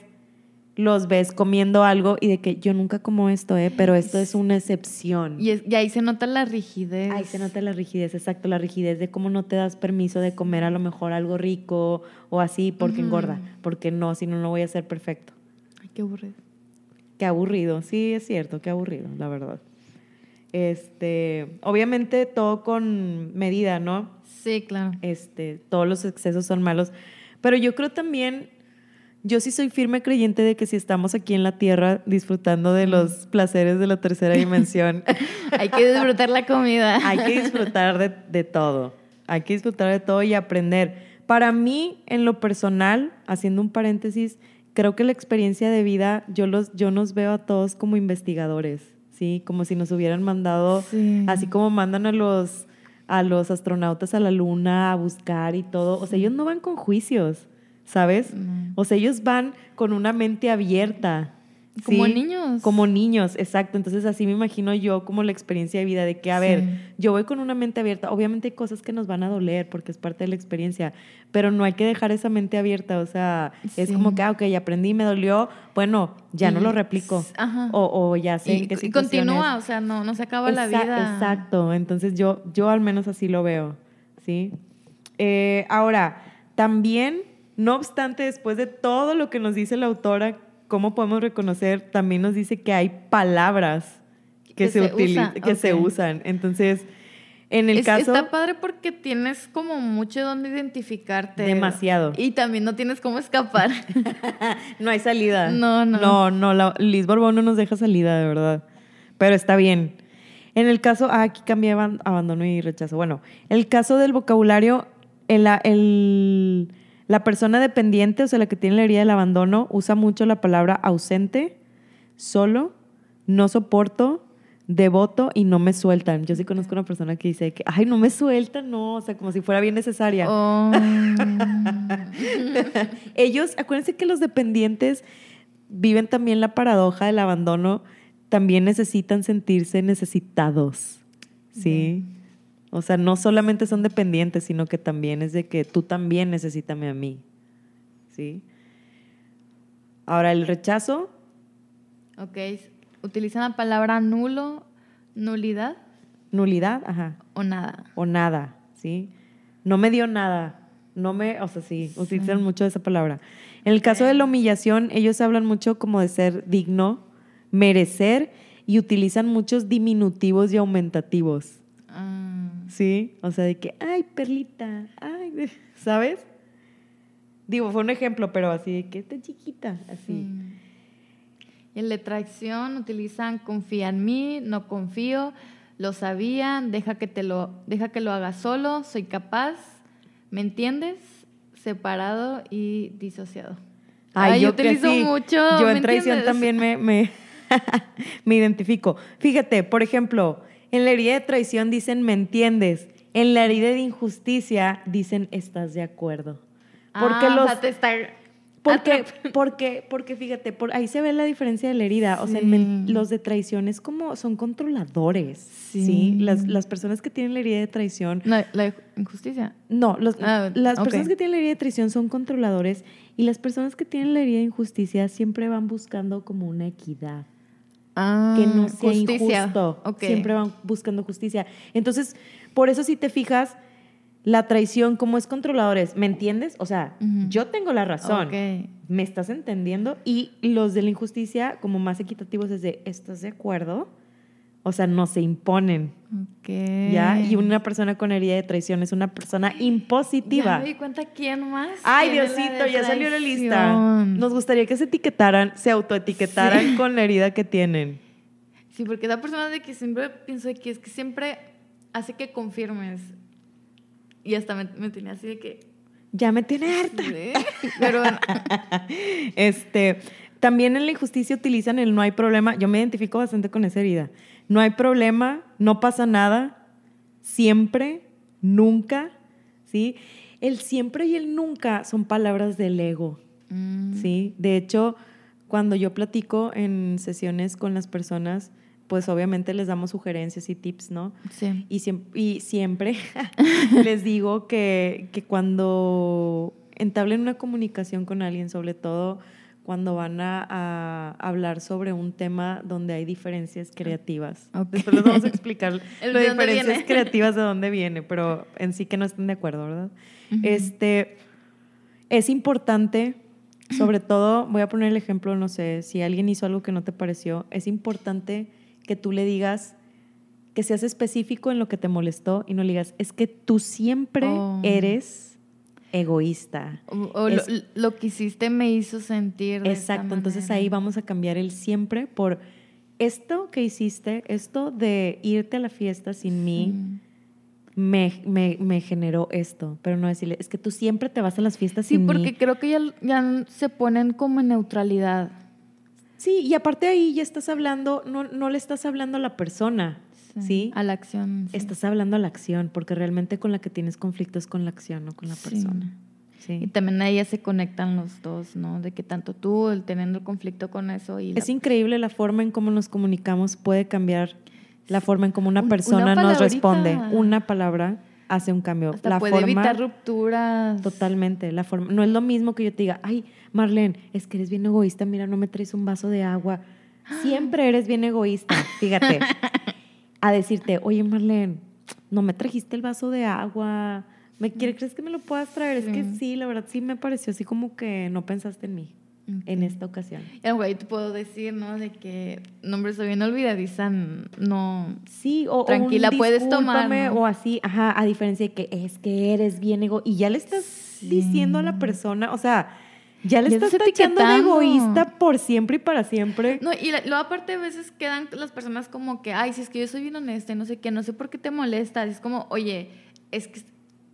los ves comiendo algo y de que yo nunca como esto, ¿eh? pero esto es una excepción. Y, es- y ahí se nota la rigidez. Ahí se nota la rigidez, exacto, la rigidez de cómo no te das permiso de comer a lo mejor algo rico o así porque engorda, porque no, si no, no voy a ser perfecto. Ay, qué aburrido. Qué aburrido, sí, es cierto, qué aburrido, la verdad. Este, obviamente todo con medida, ¿no? Sí, claro. Este, todos los excesos son malos, pero yo creo también, yo sí soy firme creyente de que si estamos aquí en la tierra disfrutando de los placeres de la tercera dimensión, Hay que disfrutar la comida. hay que disfrutar de, de todo, hay que disfrutar de todo y aprender. Para mí, en lo personal, haciendo un paréntesis, creo que la experiencia de vida, yo, los, yo nos veo a todos como investigadores, ¿sí? Como si nos hubieran mandado, Sí. así como mandan a los, a los astronautas a la luna a buscar y todo. O sea, ellos no van con juicios, ¿sabes? No. O sea, ellos van con una mente abierta. Como ¿sí? niños. Como niños, exacto. Entonces así me imagino yo como la experiencia de vida de que, a Sí. ver, yo voy con una mente abierta. Obviamente hay cosas que nos van a doler porque es parte de la experiencia, pero no hay que dejar esa mente abierta. O sea, es como que, ah, ok, aprendí, me dolió, bueno, ya no lo replico. Ajá. O, o ya sé en y, qué y situaciones. continúa, o sea, no, no se acaba la vida. Exacto, entonces yo, yo al menos así lo veo, ¿sí? Eh, ahora, también, no obstante, después de todo lo que nos dice la autora, ¿cómo podemos reconocer? También nos dice que hay palabras que, Que se, que se usan. Entonces, en el Es- caso... Está padre porque tienes como mucho donde identificarte. Demasiado. Y también no tienes cómo escapar. No hay salida. No, no. No, no, la- Liz Borbón no nos deja salida, de verdad. Pero está bien. En el caso, ah, aquí cambié aban- abandono y rechazo. Bueno, el caso del vocabulario, el, el- la persona dependiente, o sea, la que tiene la herida del abandono, usa mucho la palabra ausente, solo, no soporto, devoto y no me sueltan. Yo sí conozco una persona que dice que, ay, no me sueltan, no, o sea, como si fuera bien necesaria. Oh. Ellos, acuérdense que los dependientes viven también la paradoja del abandono, también necesitan sentirse necesitados, ¿sí? O sea, no solamente son dependientes, sino que también es de que tú también necesítame a mí, ¿sí? Ahora, el rechazo, ok. Utilizan la palabra nulo, nulidad nulidad, ajá, o nada. o nada, ¿sí? No me dio nada, no me, o sea, sí, utilizan mucho esa palabra. En el caso de la humillación, ellos hablan mucho como de ser digno, merecer y utilizan muchos diminutivos y aumentativos, Ah, ¿sí? O sea, de que, ay, perlita, ay, ¿sabes? Digo, fue un ejemplo, pero así de que está chiquita, así. sí. Y en la traición utilizan confía en mí, no confío, lo sabía, deja que, te lo, deja que lo haga solo, soy capaz, ¿me entiendes? Separado y disociado. Ay, yo utilizo sí. mucho, Yo ¿me en traición entiendes? también me, me, me identifico. Fíjate, por ejemplo, en la herida de traición dicen me entiendes. En la herida de injusticia dicen estás de acuerdo. Porque Ah, o los. sea, te está porque, porque, porque fíjate, por ahí se ve la diferencia de la herida. O sea, los de traición es como son controladores. Sí. Sí. Las, las personas que tienen la herida de traición La, la injusticia. no, los- Ah, las personas que tienen la herida de traición son controladores y las personas que tienen la herida de injusticia siempre van buscando como una equidad, Ah, que no sea justicia. injusto. Siempre van buscando justicia. Entonces, por eso si te fijas, La traición, como es controladores, ¿me entiendes? O sea, yo tengo la razón. ¿Me estás entendiendo? Y los de la injusticia, como más equitativos, es de, ¿estás de acuerdo? O sea, no se imponen, Ok. ¿ya? Y una persona con herida de traición es una persona Ya impositiva. me di cuenta quién más. Ay, Diosito, ya salió la lista. Nos gustaría que se etiquetaran, se autoetiquetaran Sí. con la herida que tienen. Sí, porque esa persona de que siempre pienso de que es que siempre hace que confirmes. Y hasta me, me tenía así de que. Ya me tiene harta. ¿sí? Pero Este, también en la injusticia utilizan el no hay problema. Yo me identifico bastante con esa herida. No hay problema, no pasa nada, siempre, nunca, ¿sí? El siempre y el nunca son palabras del ego, mm, ¿sí? De hecho, cuando yo platico en sesiones con las personas, pues obviamente les damos sugerencias y tips, ¿no? sí. Y, siem- y siempre les digo que, que cuando entablen una comunicación con alguien, sobre todo cuando van a, a hablar sobre un tema donde hay diferencias creativas. Ok. Después les vamos a explicar las diferencias viene. creativas de dónde viene, pero en sí que no estén de acuerdo, ¿verdad? Ujú. Este, es importante, sobre todo, voy a poner el ejemplo, no sé, si alguien hizo algo que no te pareció, es importante que tú le digas, que seas específico en lo que te molestó y no le digas, es que tú siempre Oh. eres egoísta. O, Es- lo, lo que hiciste me hizo sentir. de Exacto, entonces ahí vamos a cambiar el siempre por esto que hiciste, esto de irte a la fiesta sin mí, me, me- me generó esto, pero no decirle, es que tú siempre te vas a las fiestas Sí, sin porque mí. creo que ya, ya se ponen como en neutralidad. Sí, y aparte ahí ya estás hablando, no, no le estás hablando a la persona, ¿sí? A la acción. sí. Estás hablando a la acción, porque realmente con la que tienes conflicto es con la acción, no con la Sí. persona. Y Sí. también ahí ya se conectan los dos, ¿no? De que tanto tú, el teniendo el conflicto con eso y... Es la- increíble la forma en cómo nos comunicamos puede cambiar la forma en cómo una Un- persona una nos responde. Una palabra hace un cambio. hasta la puede forma, evitar rupturas. Totalmente. La forma, no es lo mismo que yo te diga, ay, Marlene, es que eres bien egoísta, mira, no me traes un vaso de agua. Siempre eres bien egoísta, fíjate. A decirte, oye, Marlene, no me trajiste el vaso de agua. ¿Me quiere, crees que me lo puedas traer? Es que Sí. la verdad sí me pareció así como que no pensaste en mí en esta ocasión. Y ahí te puedo decir, ¿no? De que, no, hombre, soy bien olvidadiza, no... Sí, o, o un Tranquila, puedes tomar. O así, ajá, a diferencia de que es que eres bien ego. Y ya le estás Sí. diciendo a la persona, o sea, ya le Ya estás estás tachando de egoísta por siempre y para siempre. No, y luego aparte a veces quedan las personas como que, ay, si es que yo soy bien honesta y no sé qué, no sé por qué te molesta. Es como, oye, es que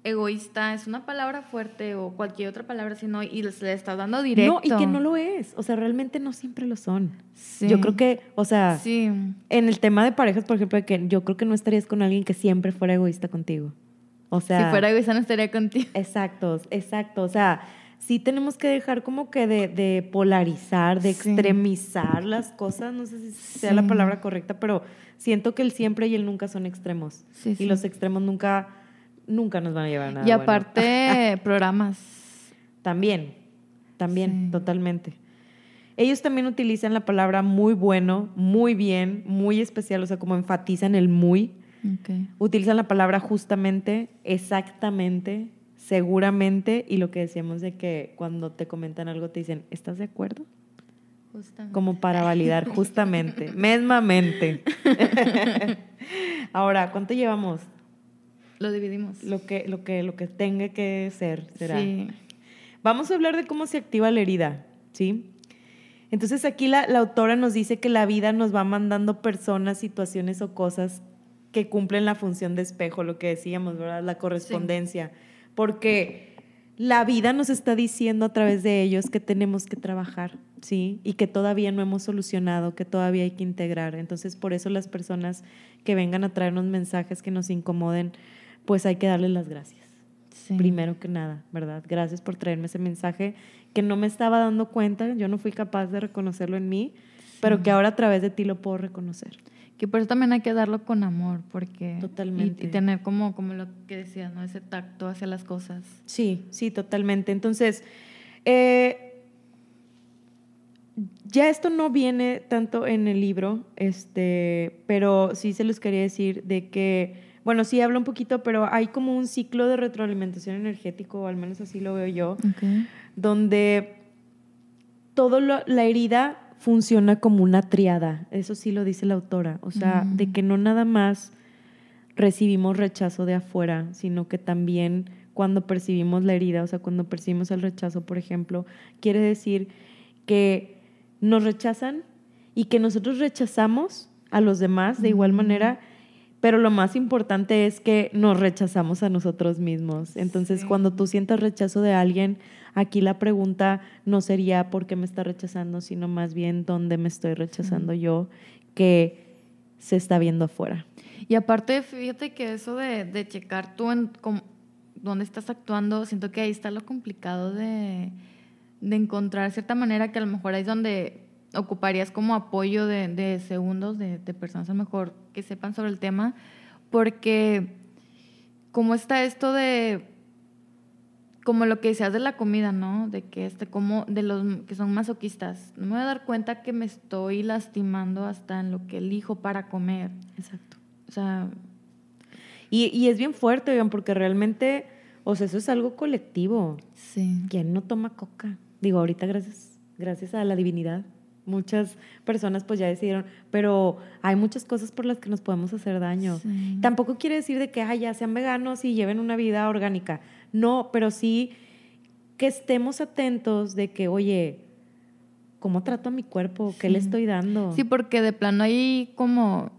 egoísta es una palabra fuerte o cualquier otra palabra, sino y se le está dando directo. No, y que no lo es. O sea, realmente no siempre lo son. Sí. Yo creo que, o sea, Sí. en el tema de parejas, por ejemplo, que yo creo que no estarías con alguien que siempre fuera egoísta contigo. O sea, si fuera egoísta no estaría contigo. Exacto, exacto. O sea, sí tenemos que dejar como que de, de polarizar, de Sí. extremizar las cosas. No sé si sea la palabra correcta, pero siento que el siempre y el nunca son extremos. Sí, Y los extremos nunca, nunca nos van a llevar a nada. y bueno. aparte, programas. También, también, totalmente. Ellos también utilizan la palabra muy bueno, muy bien, muy especial, o sea, como enfatizan el muy. Okay. Utilizan la palabra justamente, exactamente, seguramente, y lo que decíamos de que cuando te comentan algo te dicen, ¿estás de acuerdo? Justamente. Como para validar, justamente, mesmamente. Ahora, ¿cuánto llevamos? Lo dividimos. Lo que, lo que, lo que tenga que ser, será. Sí. Vamos a hablar de cómo se activa la herida, ¿sí? Entonces aquí la, la autora nos dice que la vida nos va mandando personas, situaciones o cosas que cumplen la función de espejo, lo que decíamos, ¿verdad? La correspondencia. Porque la vida nos está diciendo a través de ellos que tenemos que trabajar, ¿sí? Y que todavía no hemos solucionado, que todavía hay que integrar. Entonces, por eso las personas que vengan a traernos mensajes que nos incomoden, pues hay que darles las gracias Sí. primero que nada, ¿verdad? Gracias por traerme ese mensaje que no me estaba dando cuenta, yo no fui capaz de reconocerlo en mí, pero que ahora a través de ti lo puedo reconocer. Que por eso también hay que darlo con amor, porque... Totalmente. Y, y tener como, como lo que decías, ¿no? Ese tacto hacia las cosas. Sí, sí, totalmente. Entonces, eh, ya esto no viene tanto en el libro, este, pero sí se los quería decir de que, bueno, sí habla un poquito, pero hay como un ciclo de retroalimentación energético, o al menos así lo veo yo, donde todo la herida funciona como una triada, eso sí lo dice la autora, o sea, de mm. que no nada más recibimos rechazo de afuera, sino que también cuando percibimos la herida, o sea, cuando percibimos el rechazo, por ejemplo, quiere decir que nos rechazan y que nosotros rechazamos a los demás de igual manera, pero lo más importante es que nos rechazamos a nosotros mismos. Entonces, cuando tú sientas rechazo de alguien, aquí la pregunta no sería por qué me está rechazando, sino más bien dónde me estoy rechazando yo, que se está viendo afuera. Y aparte, fíjate que eso de, checar tú en dónde estás actuando, siento que ahí está lo complicado de, de encontrar cierta manera que a lo mejor ahí es donde ocuparías como apoyo de, segundos de, personas a lo mejor que sepan sobre el tema, porque como está esto de, como lo que decías de la comida, ¿no? De que este, como de los que son masoquistas, no me voy a dar cuenta que me estoy lastimando hasta en lo que elijo para comer. Exacto. O sea... Y, y es bien fuerte, oigan, porque realmente, o sea, eso es algo colectivo. Sí. ¿Quién no toma coca? Digo, ahorita gracias, gracias a la divinidad muchas personas pues ya decidieron, pero hay muchas cosas por las que nos podemos hacer daño. Tampoco quiere decir de que ya sean veganos y lleven una vida orgánica. No, pero sí que estemos atentos de que, oye, ¿cómo trato a mi cuerpo? ¿Qué le estoy dando? Sí, porque de plano hay como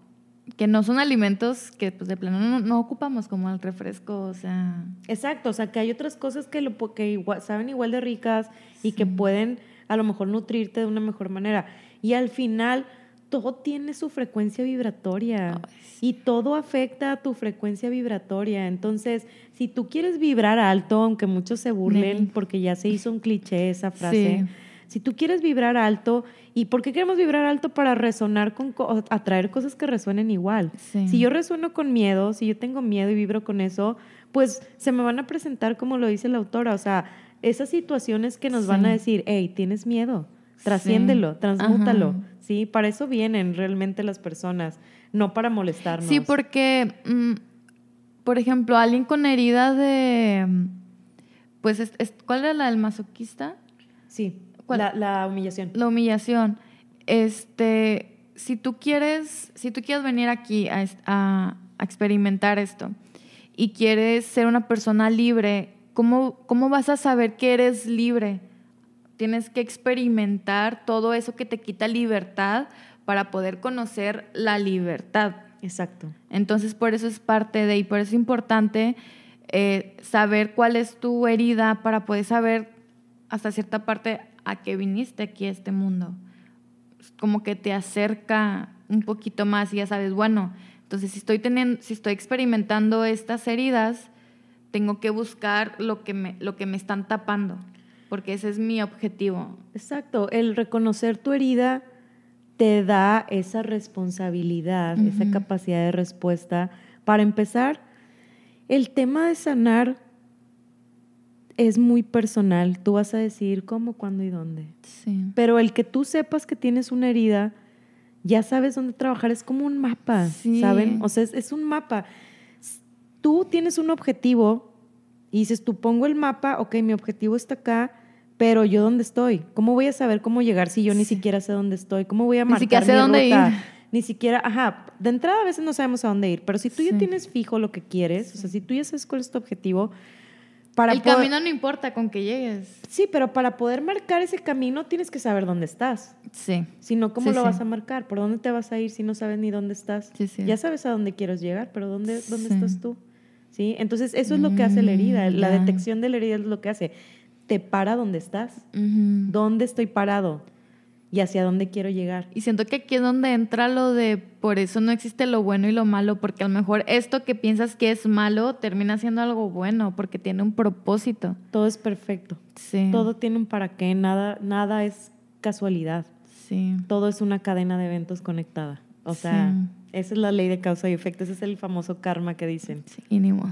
que no son alimentos que pues de plano no, ocupamos como el refresco, o sea. Exacto, o sea que hay otras cosas que, lo, que saben igual de ricas y que pueden a lo mejor nutrirte de una mejor manera. Y al final, todo tiene su frecuencia vibratoria y todo afecta a tu frecuencia vibratoria. Entonces, si tú quieres vibrar alto, aunque muchos se burlen porque ya se hizo un cliché esa frase, si tú quieres vibrar alto, ¿y por qué queremos vibrar alto? Para resonar con, atraer cosas que resuenen igual. Si yo resueno con miedo, si yo tengo miedo y vibro con eso, pues se me van a presentar como lo dice la autora, o sea, esas situaciones que nos van a decir, hey, tienes miedo, trasciéndelo, transmútalo, ¿sí? Para eso vienen realmente las personas, no para molestarnos. Sí, porque, mm, por ejemplo, alguien con herida de, pues, es, ¿cuál era la del masoquista? Sí, la, la, humillación. La humillación. Este, si tú quieres, si tú quieres venir aquí a, a experimentar esto y quieres ser una persona libre ¿Cómo, vas a saber que eres libre? Tienes que experimentar todo eso que te quita libertad para poder conocer la libertad. Exacto. Entonces, por eso es parte de, y por eso es importante eh, saber cuál es tu herida para poder saber hasta cierta parte a qué viniste aquí a este mundo. Como que te acerca un poquito más y ya sabes, bueno, entonces si estoy teniendo, si estoy experimentando estas heridas, tengo que buscar lo que me, lo que me están tapando, porque ese es mi objetivo. Exacto, el reconocer tu herida te da esa responsabilidad, esa capacidad de respuesta. Para empezar, el tema de sanar es muy personal. Tú vas a decir cómo, cuándo y dónde. Sí. Pero el que tú sepas que tienes una herida, ya sabes dónde trabajar. Es como un mapa, ¿saben? O sea, es un mapa tú tienes un objetivo y dices, tú pongo el mapa, ok, mi objetivo está acá, pero yo dónde estoy? ¿Cómo voy a saber cómo llegar si yo ni siquiera sé dónde estoy? ¿Cómo voy a marcar ni siquiera sé dónde Ir. Ni siquiera, ajá, de entrada a veces no sabemos a dónde ir, pero si tú ya tienes fijo lo que quieres, o sea, si tú ya sabes cuál es tu objetivo, para el camino no importa con que llegues. Sí, pero para poder marcar ese camino tienes que saber dónde estás. Sí. Si no, ¿cómo lo vas a marcar? ¿Por dónde te vas a ir si no sabes ni dónde estás? Ya sabes a dónde quieres llegar, pero ¿dónde, dónde estás tú? ¿Sí? Entonces, eso es lo que hace la herida. La mm, detección de la herida es lo que hace. Te para donde estás. ¿Dónde estoy parado? Y hacia dónde quiero llegar. Y siento que aquí es donde entra lo de por eso no existe lo bueno y lo malo, porque a lo mejor esto que piensas que es malo termina siendo algo bueno, porque tiene un propósito. Todo es perfecto. Sí. Todo tiene un para qué, nada, nada es casualidad. Sí. Todo es una cadena de eventos conectada. O sea, esa es la ley de causa y efecto. Ese es el famoso karma que dicen. Sí, y ni modo.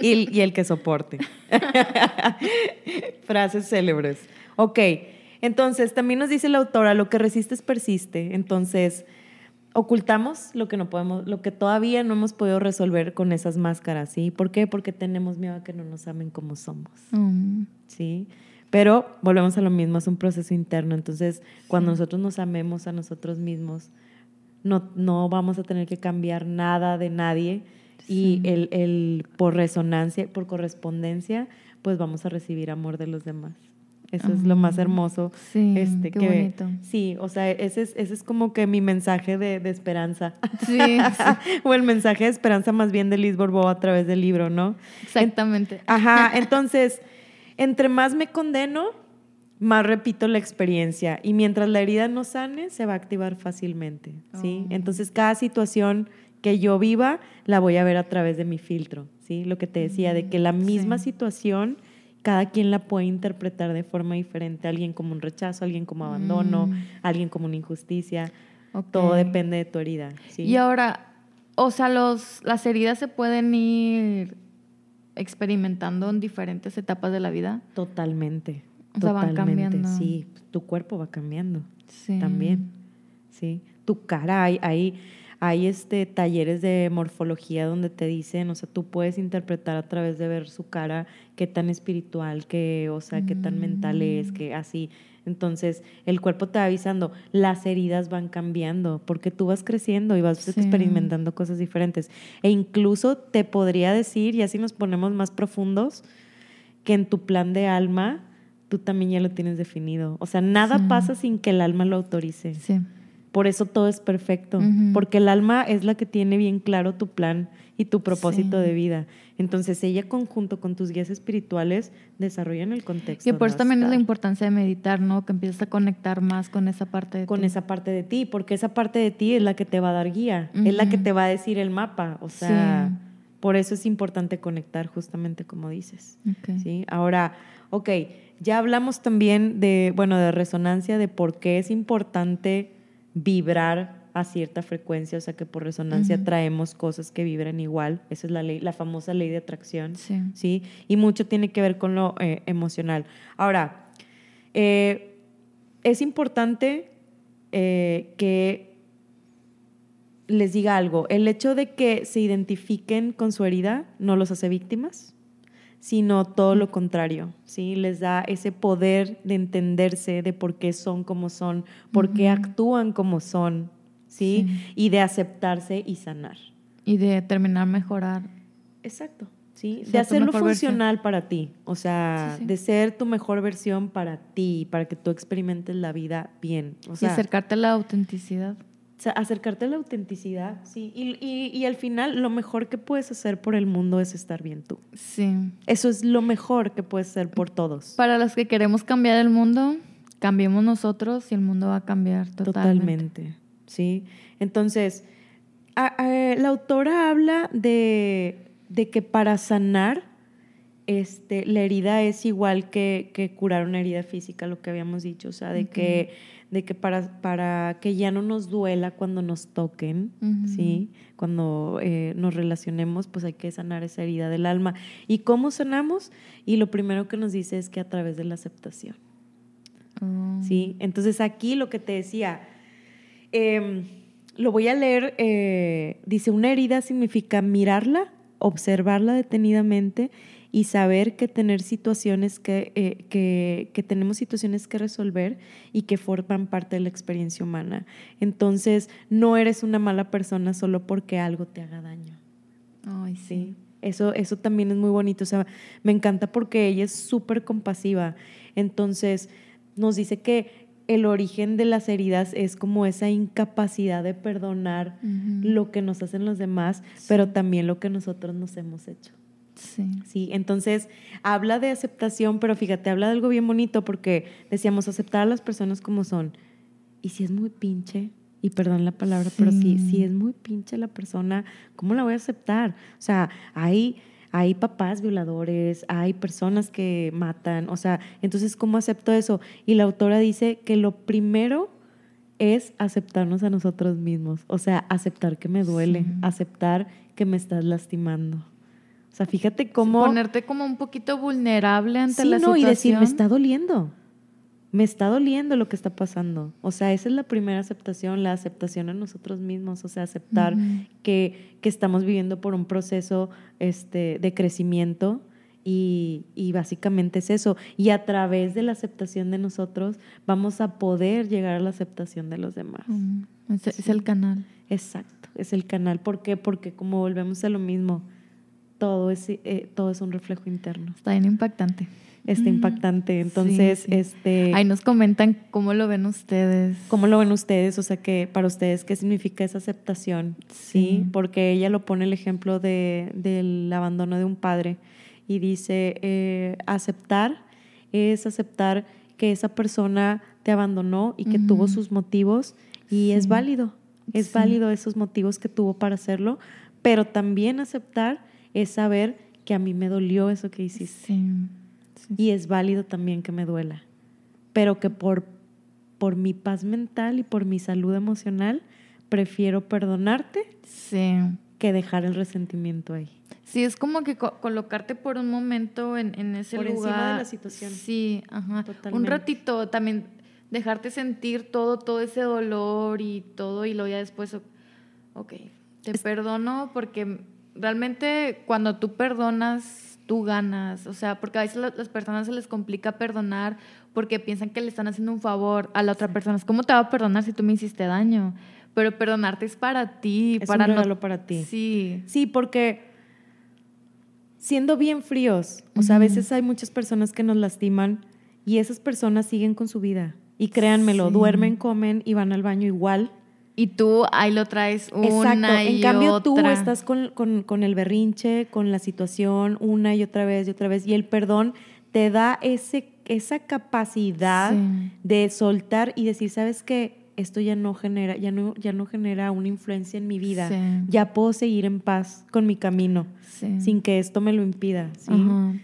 Y, el que soporte. Frases célebres. Ok, entonces también nos dice la autora, lo que resistes persiste. Entonces, ocultamos lo que no podemos, lo que todavía no hemos podido resolver con esas máscaras, ¿sí? ¿Por qué? Porque tenemos miedo a que no nos amen como somos, Mm. ¿sí? Pero volvemos a lo mismo, es un proceso interno. Entonces, cuando nosotros nos amemos a nosotros mismos, no, no vamos a tener que cambiar nada de nadie y el, el por resonancia, por correspondencia, pues vamos a recibir amor de los demás. Eso es lo más Ah, hermoso. Sí, este, qué que, bonito. Sí, o sea, ese es, ese es como que mi mensaje de, de esperanza. Sí, sí, o el mensaje de esperanza más bien de Liz Borbó a través del libro, ¿no? exactamente. Ajá, entonces, entre más me condeno, más repito la experiencia. Y mientras la herida no sane, se va a activar fácilmente, ¿sí? Oh. Entonces, cada situación que yo viva, la voy a ver a través de mi filtro, ¿sí? Lo que te decía, de que la misma sí. situación, cada quien la puede interpretar de forma diferente. Alguien como un rechazo, alguien como abandono, Mm. alguien como una injusticia. Todo depende de tu herida, ¿sí? Y ahora, o sea, los, las heridas se pueden ir experimentando en diferentes etapas de la vida. Totalmente. O sea, van totalmente. cambiando. Sí, tu cuerpo va cambiando. Sí. también, ¿sí? Tu cara, hay, hay, hay este, talleres de morfología donde te dicen, o sea, tú puedes interpretar a través de ver su cara qué tan espiritual, qué, o sea, qué tan mental es, Mm. que así. Entonces, el cuerpo te va avisando, las heridas van cambiando, porque tú vas creciendo y vas Sí. experimentando cosas diferentes. E incluso te podría decir, y así nos ponemos más profundos, que en tu plan de alma tú también ya lo tienes definido. O sea, nada Sí. pasa sin que el alma lo autorice. Sí. Por eso todo es perfecto, porque el alma es la que tiene bien claro tu plan y tu propósito Sí. de vida. Entonces ella conjunto con tus guías espirituales desarrollan el contexto. Que por eso también es la importancia de meditar, ¿no? Que empiezas a conectar más con esa parte de con ti. esa parte de ti, porque esa parte de ti es la que te va a dar guía, es la que te va a decir el mapa, o sea, Sí. por eso es importante conectar justamente como dices. ¿sí? Ahora, ok, ya hablamos también de, bueno, de resonancia, de por qué es importante vibrar a cierta frecuencia, o sea que por resonancia traemos cosas que vibran igual, esa es la ley, la famosa ley de atracción, Sí. ¿sí? Y mucho tiene que ver con lo eh, emocional. Ahora, eh, es importante eh, que les diga algo, el hecho de que se identifiquen con su herida no los hace víctimas, sino todo lo contrario, ¿sí? Les da ese poder de entenderse, de por qué son como son, por qué actúan como son, ¿sí? Sí. Y de aceptarse y sanar. Y de terminar mejorar. Exacto. ¿sí? De hacerlo versión. funcional para ti, o sea, Sí, sí. de ser tu mejor versión para ti, para que tú experimentes la vida bien. O y sea, acercarte a la autenticidad. O sea, acercarte a la autenticidad, sí. Y, y- y al final, lo mejor que puedes hacer por el mundo es estar bien tú. Sí. Eso es lo mejor que puedes hacer por todos. Para los que queremos cambiar el mundo, cambiemos nosotros y el mundo va a cambiar totalmente. Totalmente, ¿sí? Entonces, a- a- la autora habla de, de que para sanar, este, la herida es igual que, que curar una herida física, lo que habíamos dicho, o sea, de que, de que para, para que ya no nos duela cuando nos toquen. ¿sí? Cuando eh, nos relacionemos, pues hay que sanar esa herida del alma. ¿Y cómo sanamos? Y lo primero que nos dice es que a través de la aceptación. Oh. ¿sí? Entonces aquí lo que te decía, em, lo voy a leer, eh, dice, una herida significa mirarla, observarla detenidamente y saber que tener situaciones que, eh, que, que tenemos situaciones que resolver y que forman parte de la experiencia humana. Entonces, no eres una mala persona solo porque algo te haga daño. Ay, sí. Sí, eso, eso también es muy bonito. O sea, me encanta porque ella es súper compasiva. Entonces, nos dice que el origen de las heridas es como esa incapacidad de perdonar lo que nos hacen los demás, Sí. pero también lo que nosotros nos hemos hecho. Sí. Sí, entonces habla de aceptación, pero fíjate, habla de algo bien bonito porque decíamos aceptar a las personas como son. Y si es muy pinche, y perdón la palabra, pero si, si es muy pinche la persona, ¿cómo la voy a aceptar? O sea, hay, hay papás violadores, hay personas que matan, o sea, entonces, ¿cómo acepto eso? Y la autora dice que lo primero es aceptarnos a nosotros mismos, o sea, aceptar que me duele, Sí. aceptar que me estás lastimando. O sea, fíjate cómo... Ponerte como un poquito vulnerable ante Sí, la no, y situación. decir, me está doliendo. me está doliendo lo que está pasando. O sea, esa es la primera aceptación, la aceptación a nosotros mismos, o sea, aceptar que, que, estamos viviendo por un proceso este, de crecimiento y, y, básicamente es eso. Y a través de la aceptación de nosotros vamos a poder llegar a la aceptación de los demás. es, el canal. Exacto, es el canal. ¿Por qué? Porque como volvemos a lo mismo, todo es, eh, todo es un reflejo interno. Está bien impactante está mm, impactante. Entonces, este... Ahí nos comentan cómo lo ven ustedes. ¿Cómo lo ven ustedes? O sea, que para ustedes, ¿qué significa esa aceptación? Sí. Porque ella lo pone el ejemplo de, del abandono de un padre y dice, eh, aceptar es aceptar que esa persona te abandonó y que tuvo sus motivos y es válido. Es válido esos motivos que tuvo para hacerlo, pero también aceptar es saber que a mí me dolió eso que hiciste. Sí. Y es válido también que me duela, pero que por, por mi paz mental y por mi salud emocional, prefiero perdonarte que dejar el resentimiento ahí. Sí, es como que colocarte por un momento en, en ese lugar. Por encima de la situación. Sí, ajá. Un ratito también dejarte sentir todo, todo ese dolor y todo, y luego ya después, ok, te perdono porque realmente cuando tú perdonas tú ganas, o sea, porque a veces las personas se les complica perdonar porque piensan que le están haciendo un favor a la otra persona. ¿Cómo te va a perdonar si tú me hiciste daño? Pero perdonarte es para ti, es para un regalo para ti. Sí. Sí, porque siendo bien fríos, o sea, a veces hay muchas personas que nos lastiman y esas personas siguen con su vida. Y créanmelo, duermen, comen y van al baño igual y tú ahí lo traes una Exacto. en cambio, tú estás con, el berrinche, con la situación, una y otra vez y otra vez. Y el perdón te da ese, esa capacidad de soltar y decir, ¿sabes qué? Esto ya no genera, ya no, ya no genera una influencia en mi vida. Ya puedo seguir en paz con mi camino, sin que esto me lo impida.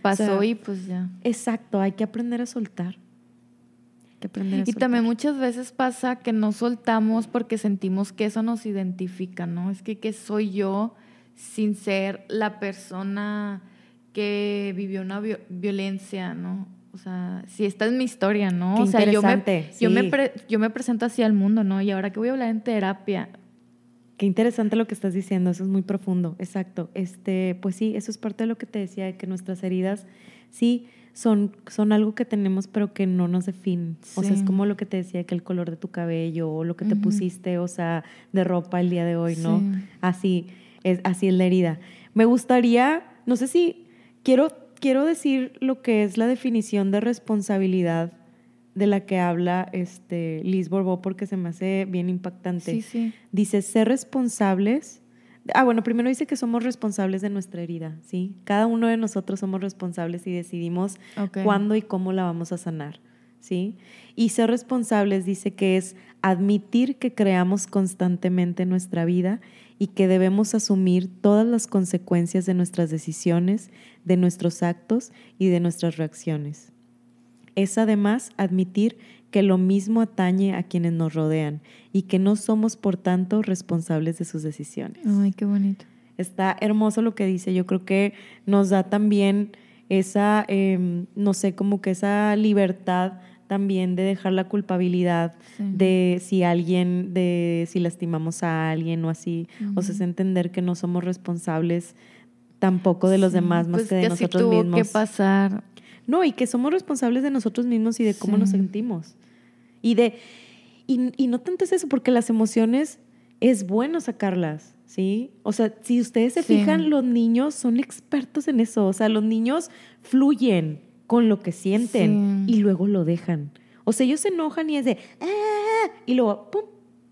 Pasó y pues ya. Exacto, hay que aprender a soltar y también muchas veces pasa que no soltamos porque sentimos que eso nos identifica, ¿no? Es que, que soy yo sin ser la persona que vivió una violencia, ¿no? O sea, si esta es mi historia, ¿no? o sea, yo me, yo, me yo me presento así al mundo, ¿no? Y ahora que voy a hablar en terapia. Qué interesante lo que estás diciendo, eso es muy profundo, exacto. Este, pues sí, eso es parte de lo que te decía, de que nuestras heridas, sí, son, son algo que tenemos pero que no nos definen. O sea, es como lo que te decía, que el color de tu cabello o lo que te pusiste, o sea, de ropa el día de hoy, ¿no? Así es, así es la herida. Me gustaría, no sé si quiero, quiero decir lo que es la definición de responsabilidad de la que habla este Liz Borbó porque se me hace bien impactante. Dice, ser responsables Ah, bueno, primero dice que somos responsables de nuestra herida, ¿sí? Cada uno de nosotros somos responsables y decidimos cuándo y cómo la vamos a sanar, ¿sí? Y ser responsables dice que es admitir que creamos constantemente nuestra vida y que debemos asumir todas las consecuencias de nuestras decisiones, de nuestros actos y de nuestras reacciones. Es además admitir que lo mismo atañe a quienes nos rodean y que no somos, por tanto, responsables de sus decisiones. Ay, qué bonito. Está hermoso lo que dice. Yo creo que nos da también esa, em, no sé, como que esa libertad también de dejar la culpabilidad de si alguien, de si lastimamos a alguien o así. O sea, es entender que no somos responsables tampoco de los demás más pues que de que nosotros tuvo mismos. que pasar. No, y que somos responsables de nosotros mismos y de cómo nos sentimos. Y de y, no tanto es eso, porque las emociones es bueno sacarlas, ¿sí? O sea, si ustedes se fijan, los niños son expertos en eso. O sea, los niños fluyen con lo que sienten y luego lo dejan. O sea, ellos se enojan y es de, ah", y luego, ¡pum!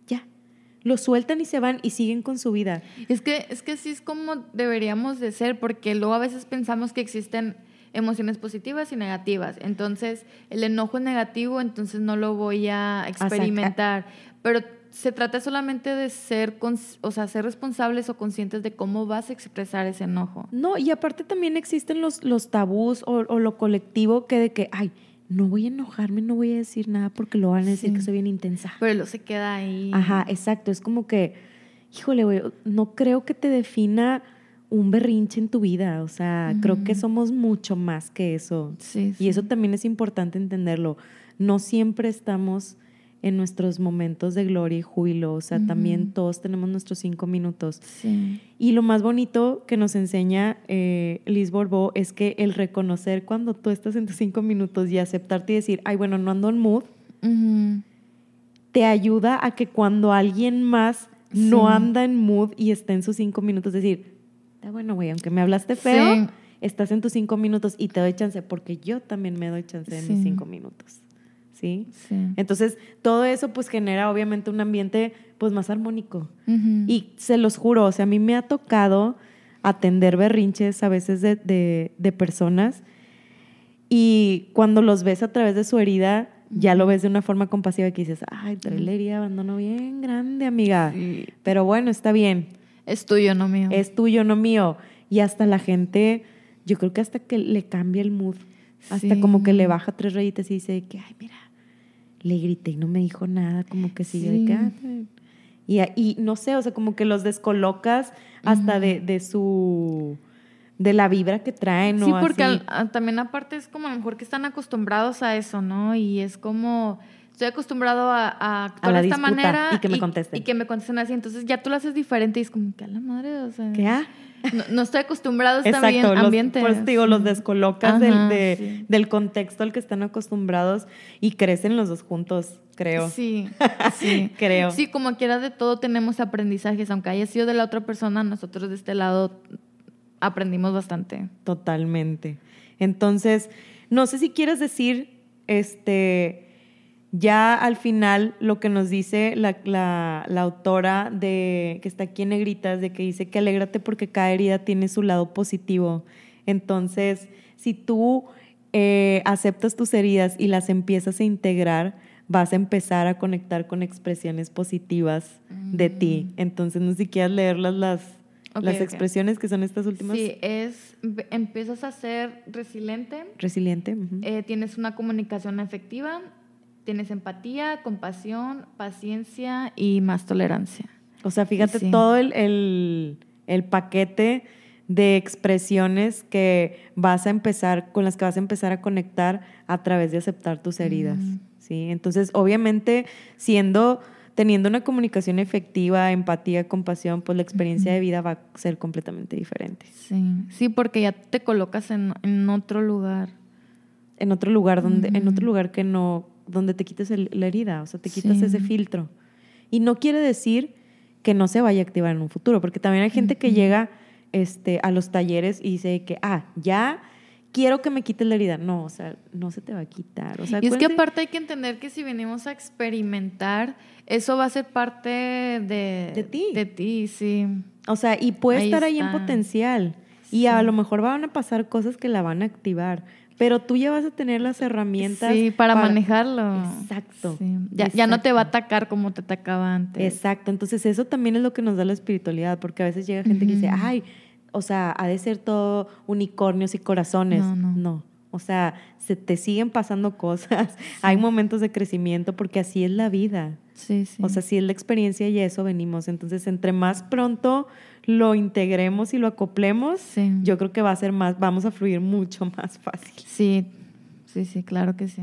Ya. Lo sueltan y se van y siguen con su vida. Es que, es que así es como deberíamos de ser, porque luego a veces pensamos que existen emociones positivas y negativas. Entonces, el enojo es negativo, entonces no lo voy a experimentar. Pero se trata solamente de ser, o sea, ser responsables o conscientes de cómo vas a expresar ese enojo. No, y aparte también existen los, los tabús o, lo colectivo que de que, ay, no voy a enojarme, no voy a decir nada porque lo van a decir que soy bien intensa. Pero lo se queda ahí. Ajá, exacto. Es como que, híjole, güey, no creo que te defina un berrinche en tu vida. O sea, creo que somos mucho más que eso. Sí, Y eso también es importante entenderlo. No siempre estamos en nuestros momentos de gloria y júbilo. O sea, también todos tenemos nuestros cinco minutos. Sí. Y lo más bonito que nos enseña eh, Liz Borbó es que el reconocer cuando tú estás en tus cinco minutos y aceptarte y decir, ay, bueno, no ando en mood, te ayuda a que cuando alguien más no anda en mood y está en sus cinco minutos, decir, está bueno, güey, aunque me hablaste feo, Sí. estás en tus cinco minutos y te doy chance, porque yo también me doy chance en mis cinco minutos. ¿Sí? Sí. Entonces, todo eso pues genera obviamente un ambiente pues más armónico. Y se los juro, o sea, a mí me ha tocado atender berrinches a veces de, de- de personas y cuando los ves a través de su herida, ya lo ves de una forma compasiva que dices, ay, trae la herida de abandono bien grande, amiga. Sí. Pero bueno, está bien, Es tuyo, no mío. es tuyo, no mío. Y hasta la gente, yo creo que hasta que le cambia el mood, hasta Sí. como que le baja tres rayitas y dice que, ay, mira, le grité y no me dijo nada, como que sigue de Sí. que, "Ah, bien". y, y no sé, o sea, como que los descolocas hasta de, de su, de la vibra que traen, Sí, o porque así. al- a- también aparte es como a lo mejor que están acostumbrados a eso, ¿no? Y es como, estoy acostumbrado a, a actuar la de esta disputa manera. y que me contesten. Y que me contesten así. Entonces ya tú lo haces diferente y es como que a la madre, o sea. ¿Qué? Ah, No, no estoy acostumbrado a este Exacto, ambiente. por eso te digo, los descolocas del, Ajá, de- sí. del contexto al que están acostumbrados y crecen los dos juntos, creo. Sí, sí. Creo. Sí, como quiera de todo tenemos aprendizajes, aunque haya sido de la otra persona, nosotros de este lado aprendimos bastante. Totalmente. Entonces, no sé si quieres decir, este, ya al final lo que nos dice la, la- la autora de que está aquí en negritas, de que dice que alégrate porque cada herida tiene su lado positivo. Entonces, si tú eh, aceptas tus heridas y las empiezas a integrar, vas a empezar a conectar con expresiones positivas de ti. Entonces, no sé si quieres leerlas las, las expresiones que son estas últimas. Sí, es, empiezas a ser resiliente, Resiliente. eh, tienes una comunicación efectiva, tienes empatía, compasión, paciencia y más tolerancia. o sea, fíjate sí. todo el, el- el paquete de expresiones que vas a empezar, con las que vas a empezar a conectar a través de aceptar tus heridas. ¿sí? Entonces, obviamente, siendo, teniendo una comunicación efectiva, empatía, compasión, pues la experiencia de vida va a ser completamente diferente. Sí, sí, porque ya te colocas en, en otro lugar. En otro lugar donde, en otro lugar que no, donde te quites el- la herida, o sea, te quitas Sí. ese filtro. Y no quiere decir que no se vaya a activar en un futuro, porque también hay gente que llega este, a los talleres y dice que, ah, ya quiero que me quites la herida. No, o sea, no se te va a quitar. O sea, Y es que aparte hay que entender que si venimos a experimentar, eso va a ser parte de, De ti. De ti, sí. O sea, y puede Ahí estar ahí en está. potencial. Y a lo mejor van a pasar cosas que la van a activar. Pero tú ya vas a tener las herramientas. Sí, para, manejarlo. Exacto, Sí. Ya, ya no te va a exacto. atacar como te atacaba antes. Exacto. Entonces, eso también es lo que nos da la espiritualidad. Porque a veces llega gente que dice, ay, o sea, ha de ser todo unicornios y corazones. No, no. O sea, se te siguen pasando cosas. Hay momentos de crecimiento porque así es la vida. Sí, sí. O sea, si es la experiencia y a eso venimos. Entonces, entre más pronto lo integremos y lo acoplemos, Sí. yo creo que va a ser más, vamos a fluir mucho más fácil. Sí, sí, sí, claro que sí.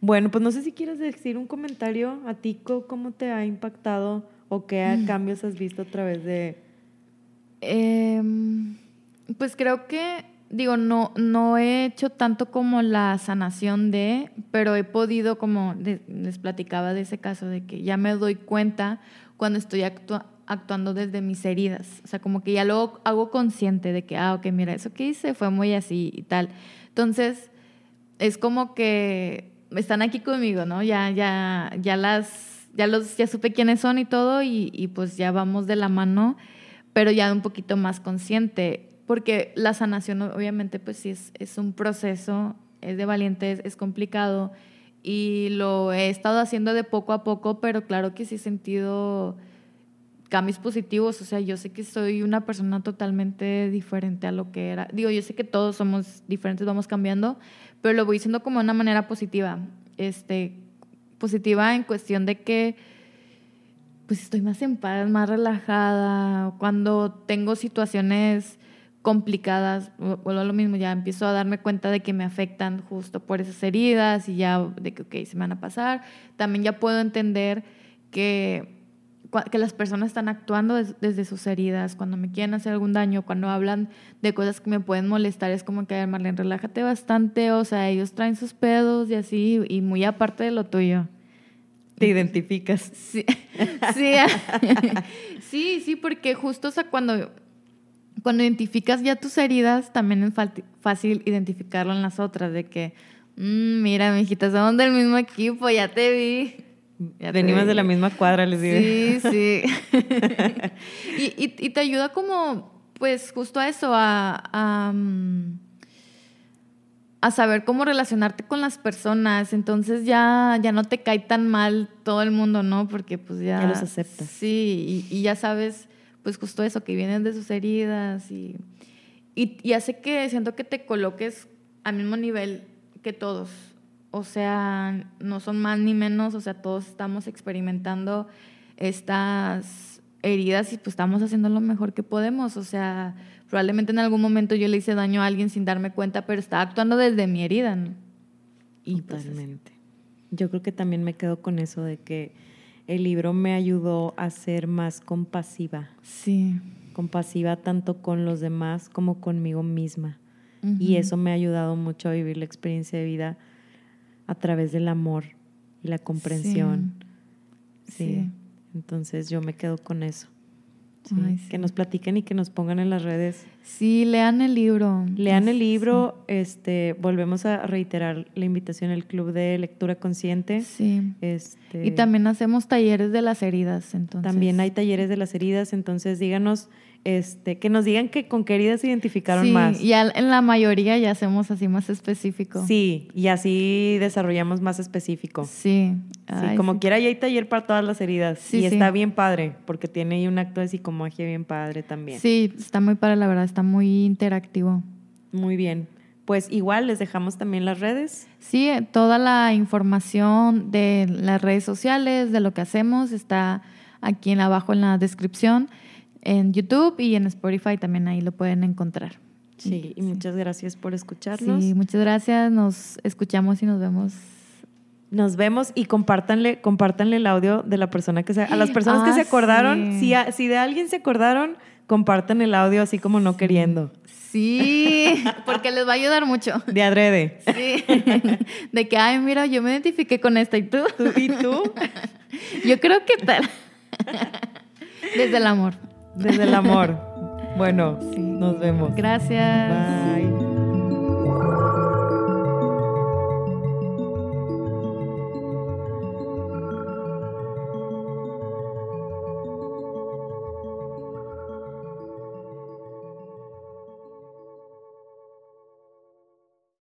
Bueno, pues no sé si quieres decir un comentario a ti, cómo te ha impactado o qué Mm. cambios has visto a través de... Em, pues creo que, digo, no, no he hecho tanto como la sanación de, pero he podido, como les platicaba de ese caso, de que ya me doy cuenta cuando estoy actua- actuando desde mis heridas. O sea, como que ya lo hago consciente de que, ah, ok, mira, eso que hice fue muy así y tal. Entonces, es como que están aquí conmigo, ¿no? Ya, ya, ya las, ya los, ya supe quiénes son y todo, y, y pues ya vamos de la mano, pero ya un poquito más consciente, porque la sanación obviamente pues sí es, es un proceso, es de valientes, es complicado, y lo he estado haciendo de poco a poco, pero claro que sí he sentido cambios positivos, o sea, yo sé que soy una persona totalmente diferente a lo que era. Digo, yo sé que todos somos diferentes, vamos cambiando, pero lo voy diciendo como de una manera positiva. Este, positiva en cuestión de que pues estoy más en paz, más relajada. Cuando tengo situaciones complicadas, vuelvo a lo mismo, ya empiezo a darme cuenta de que me afectan justo por esas heridas y ya de que, ok, se me van a pasar. También ya puedo entender que, que las personas están actuando desde sus heridas, cuando me quieren hacer algún daño, cuando hablan de cosas que me pueden molestar, es como que, Marlene, relájate bastante, o sea, ellos traen sus pedos y así, y muy aparte de lo tuyo. Te identificas. Sí, sí, sí, sí, porque justo, o sea, cuando cuando identificas ya tus heridas, también es fácil identificarlo en las otras, de que, mmm, mira, mijita, somos del mismo equipo, ya te vi. Venimos de la misma cuadra, les digo. Sí, sí. y, y, te ayuda como, pues, justo a eso, a, a, mm, a, saber cómo relacionarte con las personas. Entonces ya, ya no te cae tan mal todo el mundo, ¿no? Porque pues ya... Ya los aceptas. Sí, y, y ya sabes pues justo eso, que vienen de sus heridas y, y, hace que siento que te coloques al mismo nivel que todos. O sea, no son más ni menos, o sea, todos estamos experimentando estas heridas y pues estamos haciendo lo mejor que podemos. O sea, probablemente en algún momento yo le hice daño a alguien sin darme cuenta, pero estaba actuando desde mi herida. Y pues, Totalmente. yo creo que también me quedo con eso de que el libro me ayudó a ser más compasiva. Sí. Compasiva tanto con los demás como conmigo misma. Y eso me ha ayudado mucho a vivir la experiencia de vida a través del amor y la comprensión. sí. Entonces yo me quedo con eso. Que nos platiquen y que nos pongan en las redes. Sí, lean el libro. Lean el libro. Este, volvemos a reiterar la invitación al Club de Lectura Consciente. Sí. Este, y también hacemos talleres de las heridas. Entonces. También hay talleres de las heridas. Entonces díganos este, que nos digan que con qué heridas se identificaron más. Sí, ya en la mayoría ya hacemos así más específico. Sí, y así desarrollamos más específico. Sí. sí como quiera, ya hay taller para todas las heridas. Sí, y está bien padre, porque tiene ahí un acto de psicomagia bien padre también. Sí, está muy padre, la verdad, está muy interactivo. Muy bien. Pues igual les dejamos también las redes. Sí, toda la información de las redes sociales, de lo que hacemos, está aquí en abajo en la descripción en YouTube y en Spotify también ahí lo pueden encontrar. Sí, y muchas gracias por escucharnos. Sí, muchas gracias. Nos escuchamos y nos vemos. Nos vemos y compártanle, compártanle el audio de la persona que se... A las personas que ah, se acordaron, si, si de alguien se acordaron, compartan el audio así como no queriendo. Sí, porque les va a ayudar mucho. De adrede. Sí. De que, ay, mira, yo me identifiqué con esta y tú. ¿Tú y tú? Yo creo que tal. Desde el amor. Desde el amor. Bueno, nos vemos. Gracias.